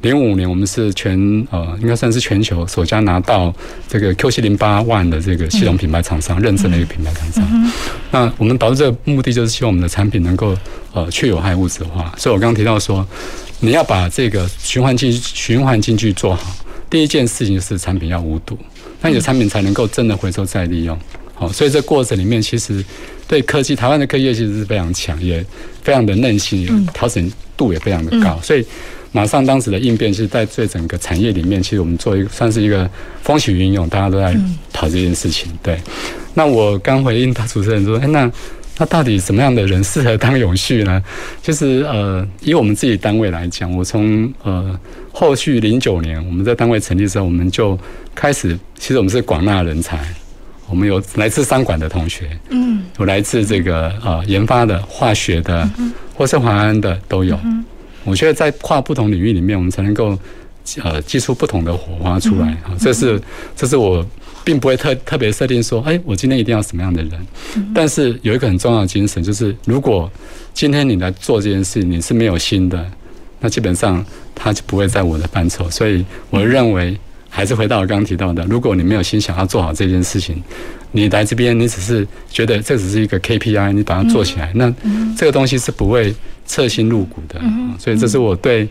零五年，我们是全呃应该算是全球首家拿到这个 QC 零八 One 的这个系统品牌厂商认证的一个品牌厂商。那我们导致这个目的就是希望我们的产品能够呃去有害物质化，所以我刚刚提到说，你要把这个循环进循环进去做好，第一件事情就是产品要无毒。那你的产品才能够真的回收再利用，好，所以这过程里面其实对科技，台湾的科技业其实是非常强，也非常的韧性，调整度也非常的高，所以马上当时的应变，其实在这整个产业里面，其实我们做一个算是一个风起云涌，大家都在讨这件事情。对，那我刚回应他主持人说，哎，那那到底什么样的人适合当永续呢？就是呃，以我们自己单位来讲，我从呃。后续零九年，我们在单位成立的时候，我们就开始，其实我们是广纳人才，我们有来自商管的同学，嗯，有来自这个呃研发的、化学的，嗯或是华安的都有。我觉得在跨不同领域里面，我们才能够呃激出不同的火花出来啊。这是这是我并不会特特别设定说，哎，我今天一定要什么样的人。但是有一个很重要的精神，就是如果今天你来做这件事，你是没有心的。那基本上他就不会在我的范畴，所以我认为还是回到我刚刚提到的，如果你没有心想要做好这件事情，你来这边你只是觉得这只是一个 KPI，你把它做起来，那这个东西是不会彻心入骨的。所以这是我对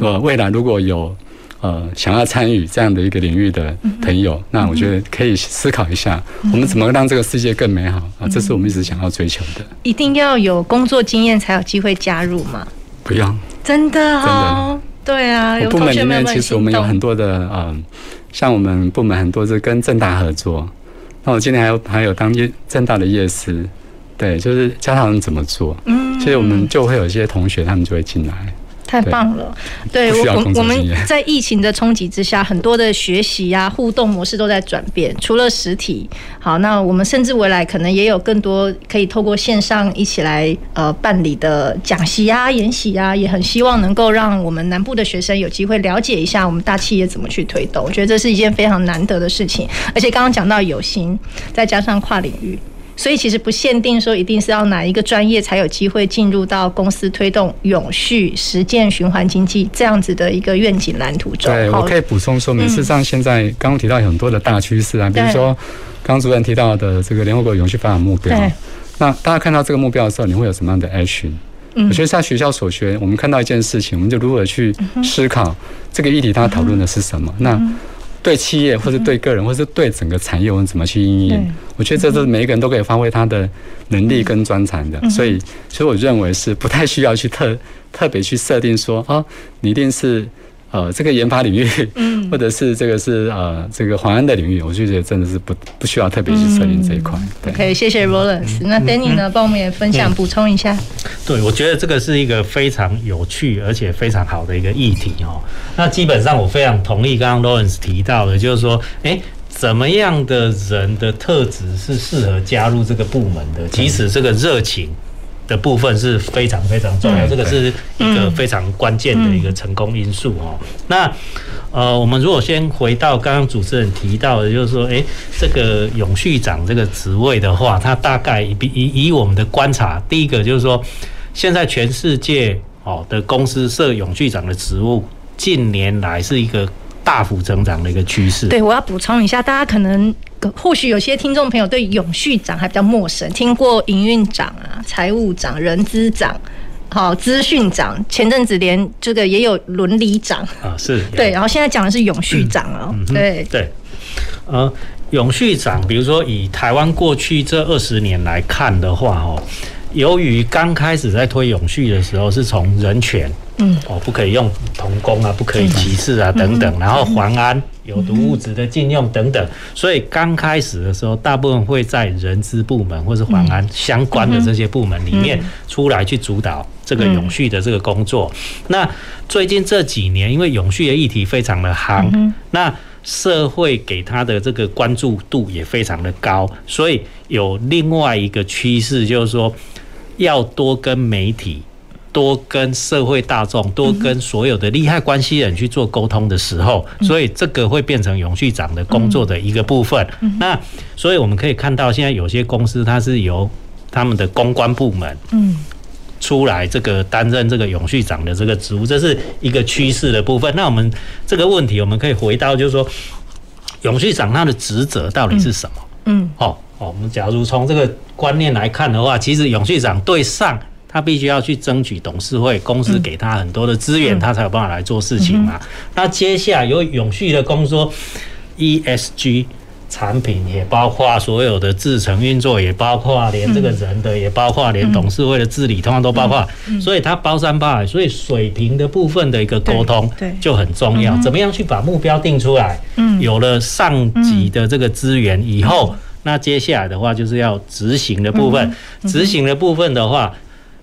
呃未来如果有呃想要参与这样的一个领域的朋友，那我觉得可以思考一下，我们怎么让这个世界更美好啊？这是我们一直想要追求的。一定要有工作经验才有机会加入吗？不要。真的哦，对啊，部门里面其实我们有很多的嗯，像我们部门很多是跟正大合作，那我今天还有还有当夜正大的夜师，对，就是教他们怎么做，嗯，所以我们就会有一些同学他们就会进来。太棒了，对，对我我我们在疫情的冲击之下，很多的学习呀、啊、互动模式都在转变。除了实体，好，那我们甚至未来可能也有更多可以透过线上一起来呃办理的讲习啊、研习啊，也很希望能够让我们南部的学生有机会了解一下我们大企业怎么去推动。我觉得这是一件非常难得的事情，而且刚刚讲到有心，再加上跨领域。所以其实不限定说一定是要哪一个专业才有机会进入到公司推动永续实践循环经济这样子的一个愿景蓝图中。对，我可以补充说明，事实上现在刚刚提到很多的大趋势啊，比如说刚刚主任提到的这个联合国永续发展目标。那大家看到这个目标的时候，你会有什么样的 action？我觉得在学校所学，我们看到一件事情，我们就如何去思考这个议题，它讨论的是什么？那对企业，或者对个人，或者对整个产业，我们怎么去应用？我觉得这是每一个人都可以发挥他的能力跟专长的。所以，所以我认为是不太需要去特特别去设定说，哦，你一定是。呃，这个研发领域，嗯，或者是这个是呃这个环安的领域，我就觉得真的是不不需要特别去设定这一块。对，OK，谢谢 Rollins。那 Danny 呢，帮我们也分享补充一下。对，我觉得这个是一个非常有趣而且非常好的一个议题哦。那基本上我非常同意刚刚 Rollins 提到的，就是说，哎，怎么样的人的特质是适合加入这个部门的？即使这个热情。的部分是非常非常重要，这个是一个非常关键的一个成功因素哦。那呃，我们如果先回到刚刚主持人提到的，就是说，诶，这个永续长这个职位的话，它大概以以以我们的观察，第一个就是说，现在全世界哦的公司设永续长的职务，近年来是一个大幅增长的一个趋势。对，我要补充一下，大家可能。或许有些听众朋友对永续长还比较陌生，听过营运长啊、财务长、人资长、好资讯长，前阵子连这个也有伦理长啊，是对，然后现在讲的是永续长哦，嗯、对对，呃，永续长，比如说以台湾过去这二十年来看的话，哦。由于刚开始在推永续的时候，是从人权，嗯，哦，不可以用童工啊，不可以歧视啊，等等，然后环安、有毒物质的禁用等等，所以刚开始的时候，大部分会在人资部门或是环安相关的这些部门里面出来去主导这个永续的这个工作。那最近这几年，因为永续的议题非常的夯，那社会给他的这个关注度也非常的高，所以有另外一个趋势，就是说。要多跟媒体、多跟社会大众、多跟所有的利害关系人去做沟通的时候，所以这个会变成永续长的工作的一个部分。那所以我们可以看到，现在有些公司它是由他们的公关部门出来这个担任这个永续长的这个职务，这是一个趋势的部分。那我们这个问题，我们可以回到就是说，永续长他的职责到底是什么？嗯，好。哦，我们假如从这个观念来看的话，其实永续长对上他必须要去争取董事会公司给他很多的资源，他才有办法来做事情嘛。那接下来有永续的工作，ESG 产品也包括所有的制程运作，也包括连这个人的，也包括连董事会的治理，通常都包括。所以它包山包海，所以水平的部分的一个沟通就很重要。怎么样去把目标定出来？有了上级的这个资源以后。那接下来的话就是要执行的部分，执行的部分的话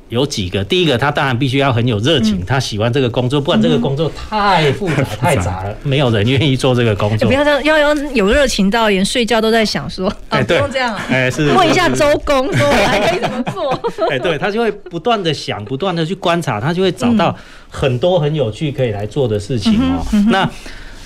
有几个。第一个，他当然必须要很有热情，他喜欢这个工作，不然这个工作太复杂太杂了，没有人愿意做这个工作。不要这样，要要有热情到连睡觉都在想说，啊，不用这样，哎，是问一下周公说 我还可以怎么做？哎，对，他就会不断的想，不断的去观察，他就会找到很多很有趣可以来做的事情哦。那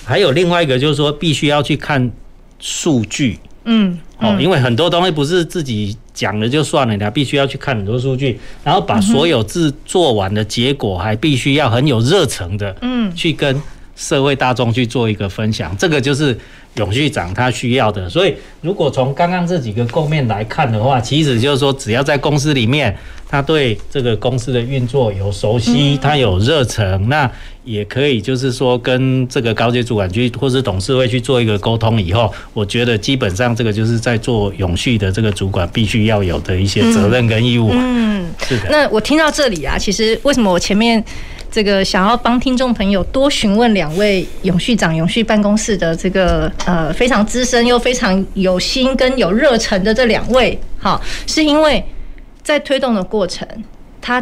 还有另外一个就是说，必须要去看数据。嗯，哦，因为很多东西不是自己讲了就算了，你还必须要去看很多数据，然后把所有制做完的结果，还必须要很有热忱的，嗯，去跟社会大众去做一个分享，这个就是永续长他需要的。所以，如果从刚刚这几个构面来看的话，其实就是说，只要在公司里面，他对这个公司的运作有熟悉，他有热忱，那。也可以，就是说跟这个高级主管去，或是董事会去做一个沟通以后，我觉得基本上这个就是在做永续的这个主管必须要有的一些责任跟义务。嗯，是的。那我听到这里啊，其实为什么我前面这个想要帮听众朋友多询问两位永续长、永续办公室的这个呃非常资深又非常有心跟有热忱的这两位，好，是因为在推动的过程，他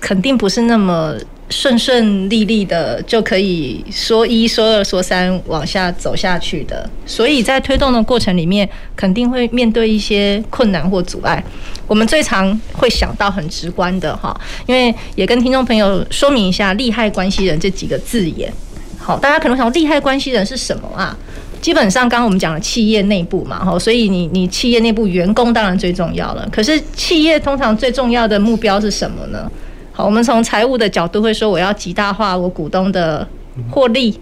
肯定不是那么。顺顺利利的就可以说一说二说三往下走下去的，所以在推动的过程里面，肯定会面对一些困难或阻碍。我们最常会想到很直观的哈，因为也跟听众朋友说明一下“利害关系人”这几个字眼。好，大家可能想，利害关系人是什么啊？基本上，刚刚我们讲了企业内部嘛，哈，所以你你企业内部员工当然最重要了。可是企业通常最重要的目标是什么呢？好，我们从财务的角度会说，我要极大化我股东的获利。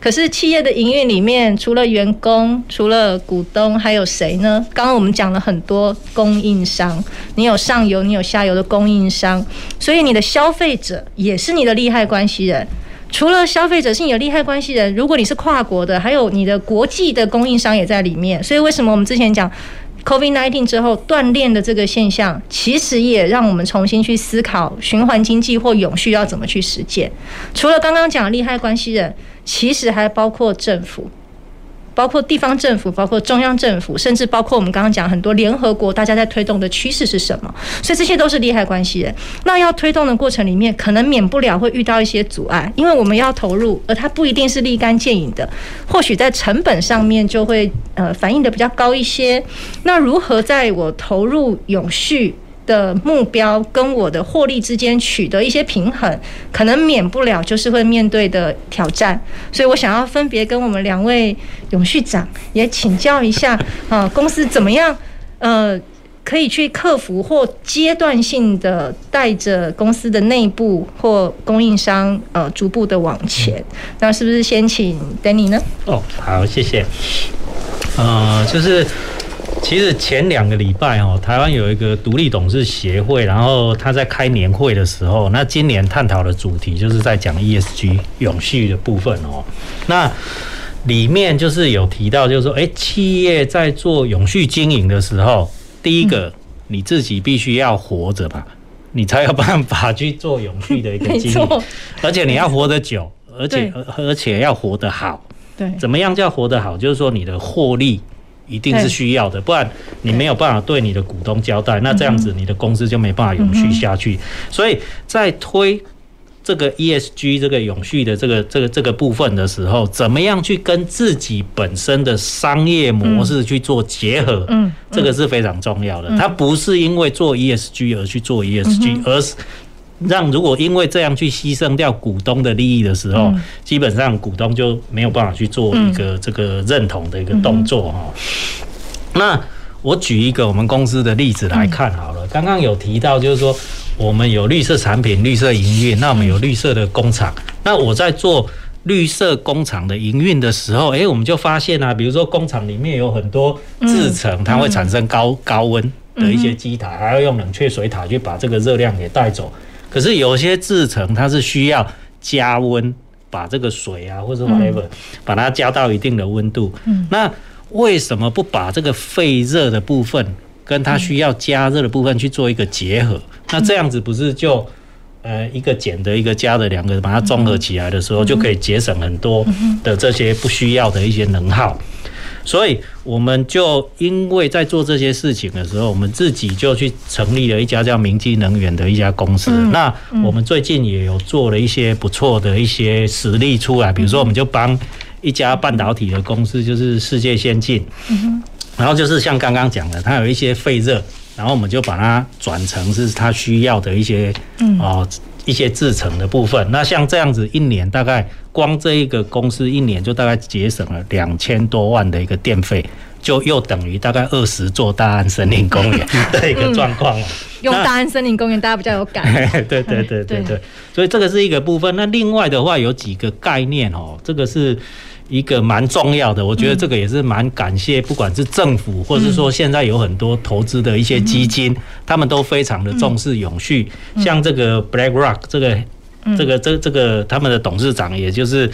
可是企业的营运里面，除了员工、除了股东，还有谁呢？刚刚我们讲了很多供应商，你有上游，你有下游的供应商，所以你的消费者也是你的利害关系人。除了消费者是你的利害关系人，如果你是跨国的，还有你的国际的供应商也在里面。所以为什么我们之前讲 COVID-19 之后断链的这个现象，其实也让我们重新去思考循环经济或永续要怎么去实践。除了刚刚讲利害关系人，其实还包括政府。包括地方政府，包括中央政府，甚至包括我们刚刚讲很多联合国，大家在推动的趋势是什么？所以这些都是利害关系人。那要推动的过程里面，可能免不了会遇到一些阻碍，因为我们要投入，而它不一定是立竿见影的，或许在成本上面就会呃反映的比较高一些。那如何在我投入永续的目标跟我的获利之间取得一些平衡，可能免不了就是会面对的挑战。所以我想要分别跟我们两位永续长也请教一下啊，公司怎么样呃可以去克服或阶段性的带着公司的内部或供应商呃逐步的往前。那是不是先请 Danny 呢？哦，好，谢谢。呃，就是。其实前两个礼拜哦，台湾有一个独立董事协会，然后他在开年会的时候，那今年探讨的主题就是在讲 ESG 永续的部分哦。那里面就是有提到，就是说，哎，企业在做永续经营的时候，第一个你自己必须要活着吧，你才有办法去做永续的一个经营，而且你要活得久，而且而且要活得好。对，怎么样叫活得好？就是说你的获利。一定是需要的，不然你没有办法对你的股东交代，那这样子你的公司就没办法永续下去。所以在推这个 ESG 这个永续的这个这个这个部分的时候，怎么样去跟自己本身的商业模式去做结合？嗯，这个是非常重要的。它不是因为做 ESG 而去做 ESG，而是。让如果因为这样去牺牲掉股东的利益的时候，基本上股东就没有办法去做一个这个认同的一个动作哈。那我举一个我们公司的例子来看好了。刚刚有提到就是说我们有绿色产品、绿色营运，那我们有绿色的工厂。那我在做绿色工厂的营运的时候，诶，我们就发现啊，比如说工厂里面有很多制程，它会产生高高温的一些机台，还要用冷却水塔去把这个热量给带走。可是有些制成它是需要加温，把这个水啊或者 whatever，把它加到一定的温度。那为什么不把这个废热的部分跟它需要加热的部分去做一个结合？那这样子不是就呃一个减的一个加的两个把它综合起来的时候，就可以节省很多的这些不需要的一些能耗。所以我们就因为在做这些事情的时候，我们自己就去成立了一家叫明基能源的一家公司。那我们最近也有做了一些不错的一些实例出来，比如说我们就帮一家半导体的公司，就是世界先进，然后就是像刚刚讲的，它有一些废热，然后我们就把它转成是它需要的一些啊。一些制成的部分，那像这样子一年大概光这一个公司一年就大概节省了两千多万的一个电费，就又等于大概二十座大安森林公园 的一个状况。用大安森林公园大家比较有感。对对对对对，所以这个是一个部分。那另外的话有几个概念哦，这个是。一个蛮重要的，我觉得这个也是蛮感谢，不管是政府，或是说现在有很多投资的一些基金，他们都非常的重视永续。像这个 BlackRock 这个、这个、这、这个他们的董事长，也就是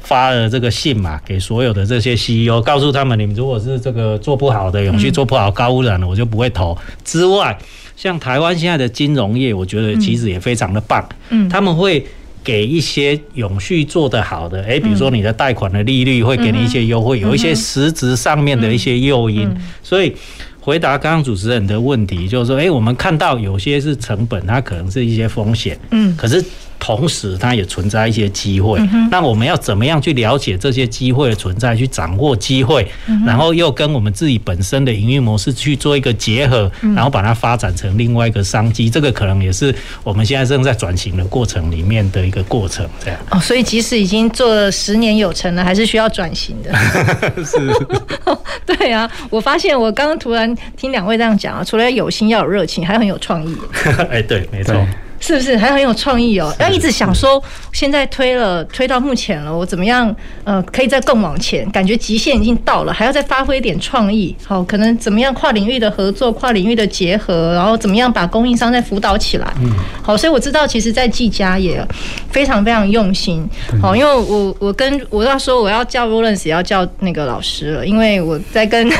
发了这个信嘛，给所有的这些 CEO，告诉他们，你们如果是这个做不好的永续，做不好高污染的，我就不会投。之外，像台湾现在的金融业，我觉得其实也非常的棒，他们会。给一些永续做得好的，诶，比如说你的贷款的利率会给你一些优惠，有一些实质上面的一些诱因。所以回答刚刚主持人的问题，就是说，诶，我们看到有些是成本，它可能是一些风险，嗯，可是。同时，它也存在一些机会。那我们要怎么样去了解这些机会的存在，去掌握机会，然后又跟我们自己本身的营运模式去做一个结合，然后把它发展成另外一个商机。这个可能也是我们现在正在转型的过程里面的一个过程。这样哦，所以即使已经做了十年有成了，还是需要转型的。是，对啊，我发现我刚刚突然听两位这样讲啊，除了有心要有热情，还很有创意。哎，对，没错。是不是还很有创意哦？要一直想说，现在推了推到目前了，我怎么样呃，可以再更往前？感觉极限已经到了，还要再发挥一点创意。好，可能怎么样跨领域的合作、跨领域的结合，然后怎么样把供应商再辅导起来？嗯，好，所以我知道，其实，在技嘉也非常非常用心。好，因为我我跟我要说我要叫 Rollins 也要叫那个老师了，因为我在跟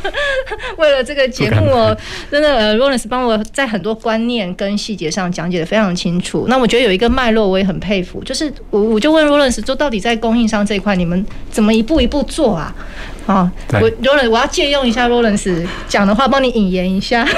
为了这个节目，我真的呃 Rollins 帮我在很多观念跟细节上讲解得非常清楚。那我觉得有一个脉络我也很佩服，就是我我就问 Rollins 说，到底在供应商这一块，你们怎么一步一步做啊？啊，我 Rollins 我要借用一下 Rollins 讲的话，帮你引言一下。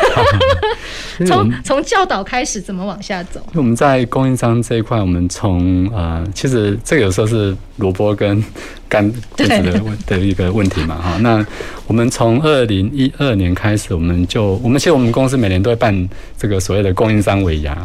从从教导开始，怎么往下走？我们在供应商这一块，我们从呃，其实这个有时候是萝卜跟干棍子的问的一个问题嘛，哈。那我们从二零一二年开始，我们就我们其实我们公司每年都会办这个所谓的供应商尾牙。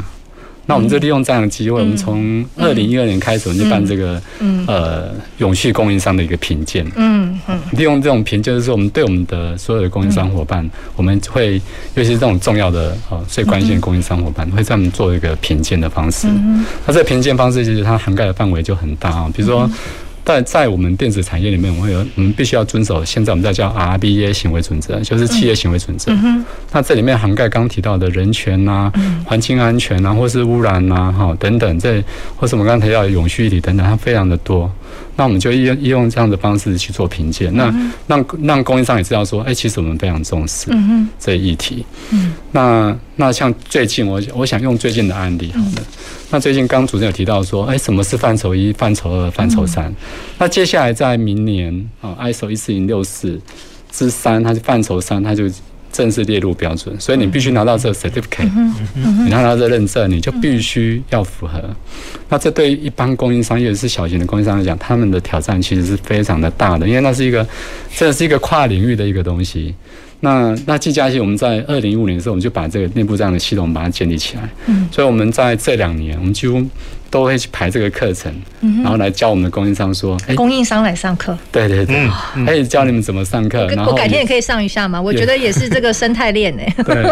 那我们就利用这样的机会，我们从二零一二年开始，我们就办这个呃永续供应商的一个评鉴。嗯嗯，利用这种评鉴，就是说我们对我们的所有的供应商伙伴，我们会尤其是这种重要的呃最关键的供应商伙伴，会这样做一个评鉴的方式。那这个评鉴方式其实它涵盖的范围就很大啊，比如说。在在我们电子产业里面，我们有我们必须要遵守现在我们在叫 RBA 行为准则，就是企业行为准则。嗯、那这里面涵盖刚提到的人权呐、环境安全呐，或是污染呐，哈等等，这或是我们刚才提到的永续议题等等，它非常的多。那我们就用用这样的方式去做评鉴，那让让供应商也知道说，哎，其实我们非常重视这议题。嗯，那那像最近我我想用最近的案例，好的。那最近刚主任有提到说，哎，什么是范畴一、范畴二、范畴三？那接下来在明年啊，ISO 一四零六四之三，它是范畴三，它就。正式列入标准，所以你必须拿到这个 certificate，你拿到这个认证，你就必须要符合。那这对于一般供应商，尤其是小型的供应商来讲，他们的挑战其实是非常的大的，因为那是一个，这是一个跨领域的一个东西。那那技嘉其实我们在二零一五年的时候，我们就把这个内部这样的系统把它建立起来。所以我们在这两年，我们几乎。都会去排这个课程，然后来教我们的供应商说：“哎，供应商来上课。”对对对，可以教你们怎么上课。然后我改天也可以上一下嘛，我觉得也是这个生态链呢。对，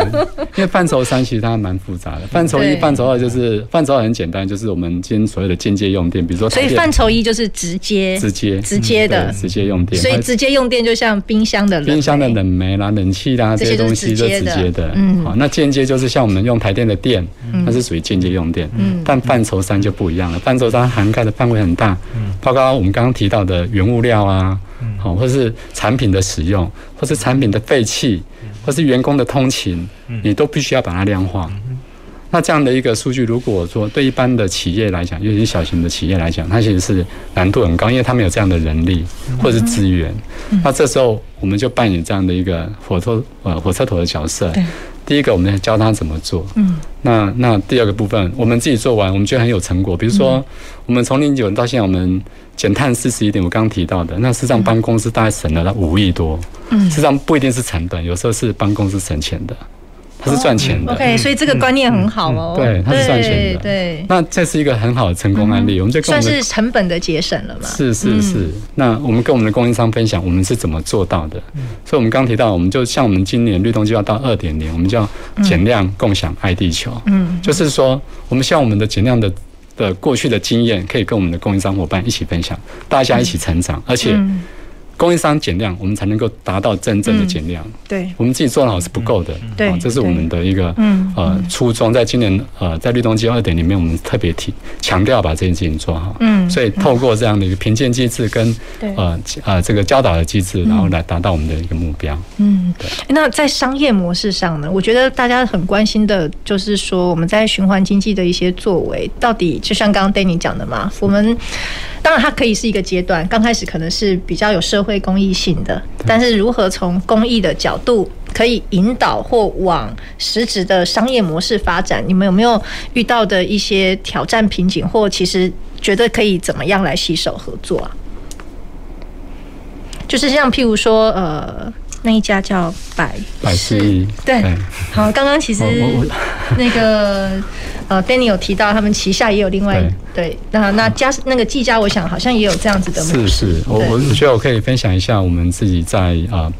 因为范畴三其实它蛮复杂的，范畴一、范畴二就是范畴二很简单，就是我们今天所有的间接用电，比如说。所以范畴一就是直接、直接、直接的直接用电。所以直接用电就像冰箱的冰箱的冷媒啦、冷气啦这些东西都直接的。嗯，好，那间接就是像我们用台电的电，它是属于间接用电。嗯，但范畴三就。不一样了，范畴它涵盖的范围很大，包括我们刚刚提到的原物料啊，好，或是产品的使用，或是产品的废弃，或是员工的通勤，你都必须要把它量化。那这样的一个数据，如果说对一般的企业来讲，尤其是小型的企业来讲，它其实是难度很高，因为他们有这样的人力或者是资源。那这时候我们就扮演这样的一个火车呃火车头的角色。第一个，我们要教他怎么做。嗯，那那第二个部分，我们自己做完，我们觉得很有成果。比如说，我们从零九年到现在，我们减碳四十一点，我刚刚提到的，那实际上帮公司大概省了五亿多。嗯，实际上不一定是成本，有时候是帮公司省钱的。它是赚钱的，OK，所以这个观念很好哦。对，它是赚钱的。对，那这是一个很好的成功案例，我们就算是成本的节省了嘛。是是是，那我们跟我们的供应商分享，我们是怎么做到的？所以，我们刚提到，我们就像我们今年绿动计划到二点零，我们叫减量共享爱地球。嗯，就是说，我们希望我们的减量的的过去的经验，可以跟我们的供应商伙伴一起分享，大家一起成长，而且。供应商减量，我们才能够达到真正的减量。对，我们自己做得好是不够的。对，这是我们的一个呃初衷。在今年呃，在绿动计划二点里面，我们特别提强调把这件事情做好。嗯，所以透过这样的一个评鉴机制跟呃呃这个教导的机制，然后来达到我们的一个目标。嗯，对。那在商业模式上呢？我觉得大家很关心的就是说，我们在循环经济的一些作为，到底就像刚刚 Danny 讲的嘛，我们。当然，它可以是一个阶段，刚开始可能是比较有社会公益性的，但是如何从公益的角度可以引导或往实质的商业模式发展？你们有没有遇到的一些挑战瓶颈，或其实觉得可以怎么样来携手合作啊？就是像譬如说，呃，那一家叫百百事，对，好，刚刚其实那个。呃，Danny 有提到他们旗下也有另外对，对，那那家那个技嘉，我想好像也有这样子的。是是，我我我觉得我可以分享一下我们自己在啊、呃，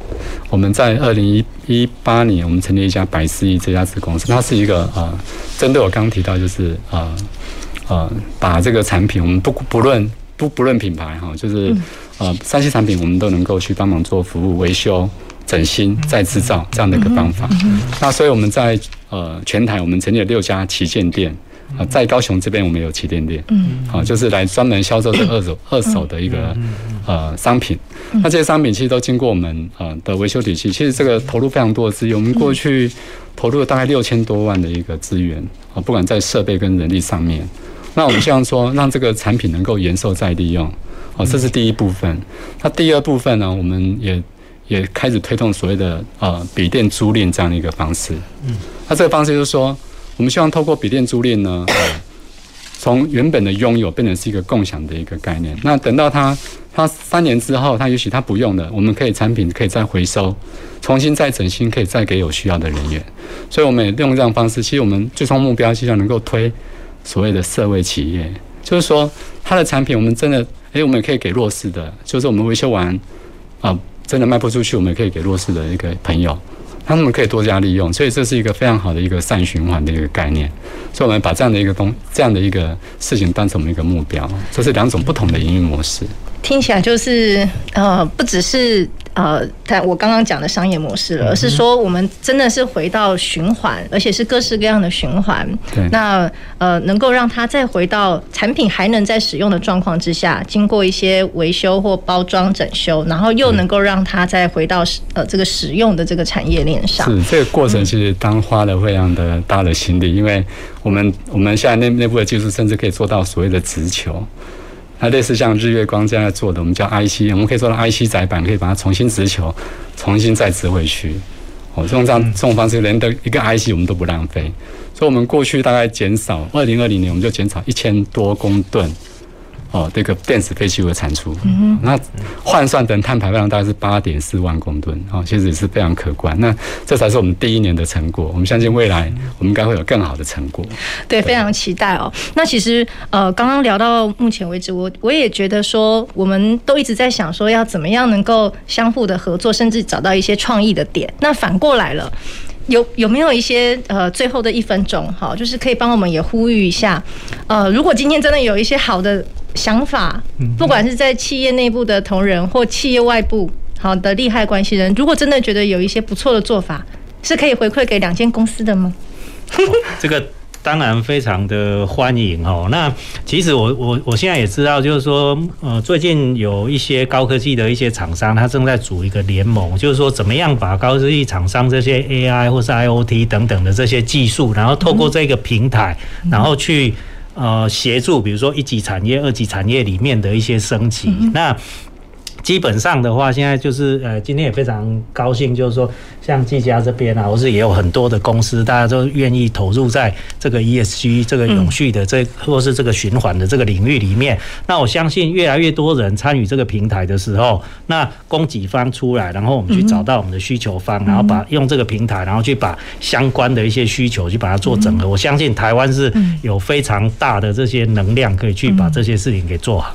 我们在二零一一八年，我们成立一家百思艺这家子公司，它是一个啊，针、呃、对我刚刚提到就是啊啊、把这个产品，我们不不论不不论品牌哈，就是呃三 C 产品，我们都能够去帮忙做服务维修。整新再制造这样的一个方法，那所以我们在呃全台我们成立了六家旗舰店。啊，在高雄这边我们有旗舰店，嗯，好，就是来专门销售这二手二手的一个呃商品。那这些商品其实都经过我们呃的维修体系，其实这个投入非常多的资源，我们过去投入了大概六千多万的一个资源啊，不管在设备跟人力上面。那我们希望说让这个产品能够延寿再利用，哦，这是第一部分。那第二部分呢，我们也。也开始推动所谓的呃笔电租赁这样的一个方式。嗯，那这个方式就是说，我们希望透过笔电租赁呢，从原本的拥有变成是一个共享的一个概念。那等到它它三年之后，它也许它不用了，我们可以产品可以再回收，重新再整新，可以再给有需要的人员。所以我们也用这样方式。其实我们最终目标希望能够推所谓的社会企业，就是说它的产品我们真的诶、欸，我们也可以给弱势的，就是我们维修完啊。呃真的卖不出去，我们也可以给弱势的一个朋友，他们可以多加利用，所以这是一个非常好的一个善循环的一个概念。所以我们把这样的一个东这样的一个事情当成我们一个目标，这是两种不同的营运模式。听起来就是呃，不只是。呃，但我刚刚讲的商业模式了，而是说我们真的是回到循环，而且是各式各样的循环。对。那呃，能够让它再回到产品还能在使用的状况之下，经过一些维修或包装整修，然后又能够让它再回到呃这个使用的这个产业链上。是这个过程，其实当花了非常的大的心力，因为我们我们现在内内部的技术甚至可以做到所谓的直球。那类似像日月光这样做的，我们叫 IC，我们可以做到 IC 载板，可以把它重新直球，重新再直回去。哦，这种这样这种方式，连的一个 IC 我们都不浪费。所以，我们过去大概减少，二零二零年我们就减少一千多公吨。哦，这个电子废弃物的产出，嗯，那换算成碳排放量大概是八点四万公吨，哦，其实也是非常可观。那这才是我们第一年的成果，我们相信未来我们应该会有更好的成果。对，非常期待哦。那其实呃，刚刚聊到目前为止，我我也觉得说，我们都一直在想说，要怎么样能够相互的合作，甚至找到一些创意的点。那反过来了。有有没有一些呃最后的一分钟哈，就是可以帮我们也呼吁一下，呃，如果今天真的有一些好的想法，不管是在企业内部的同仁或企业外部好的利害关系人，如果真的觉得有一些不错的做法，是可以回馈给两间公司的吗？这个。当然非常的欢迎哦。那其实我我我现在也知道，就是说，呃，最近有一些高科技的一些厂商，他正在组一个联盟，就是说，怎么样把高科技厂商这些 AI 或是 IoT 等等的这些技术，然后透过这个平台，然后去呃协助，比如说一级产业、二级产业里面的一些升级。那基本上的话，现在就是呃，今天也非常高兴，就是说。像技嘉这边啊，或是也有很多的公司，大家都愿意投入在这个 ESG 这个永续的这，或是这个循环的这个领域里面。那我相信越来越多人参与这个平台的时候，那供给方出来，然后我们去找到我们的需求方，然后把用这个平台，然后去把相关的一些需求去把它做整合。我相信台湾是有非常大的这些能量，可以去把这些事情给做好。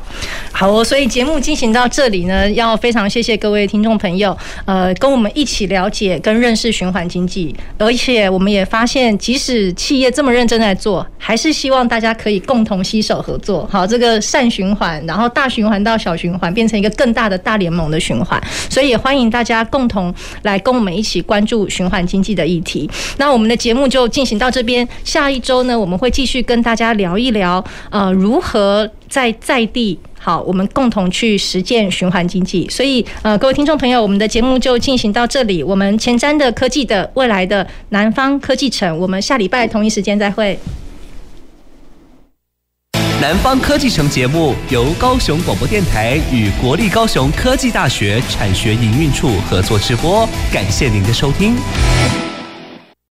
好哦，所以节目进行到这里呢，要非常谢谢各位听众朋友，呃，跟我们一起了解。跟认识循环经济，而且我们也发现，即使企业这么认真在做，还是希望大家可以共同携手合作，好，这个善循环，然后大循环到小循环，变成一个更大的大联盟的循环。所以也欢迎大家共同来跟我们一起关注循环经济的议题。那我们的节目就进行到这边，下一周呢，我们会继续跟大家聊一聊，呃，如何在在地。好，我们共同去实践循环经济。所以，呃，各位听众朋友，我们的节目就进行到这里。我们前瞻的科技的未来的南方科技城，我们下礼拜同一时间再会。南方科技城节目由高雄广播电台与国立高雄科技大学产学营运处合作直播，感谢您的收听。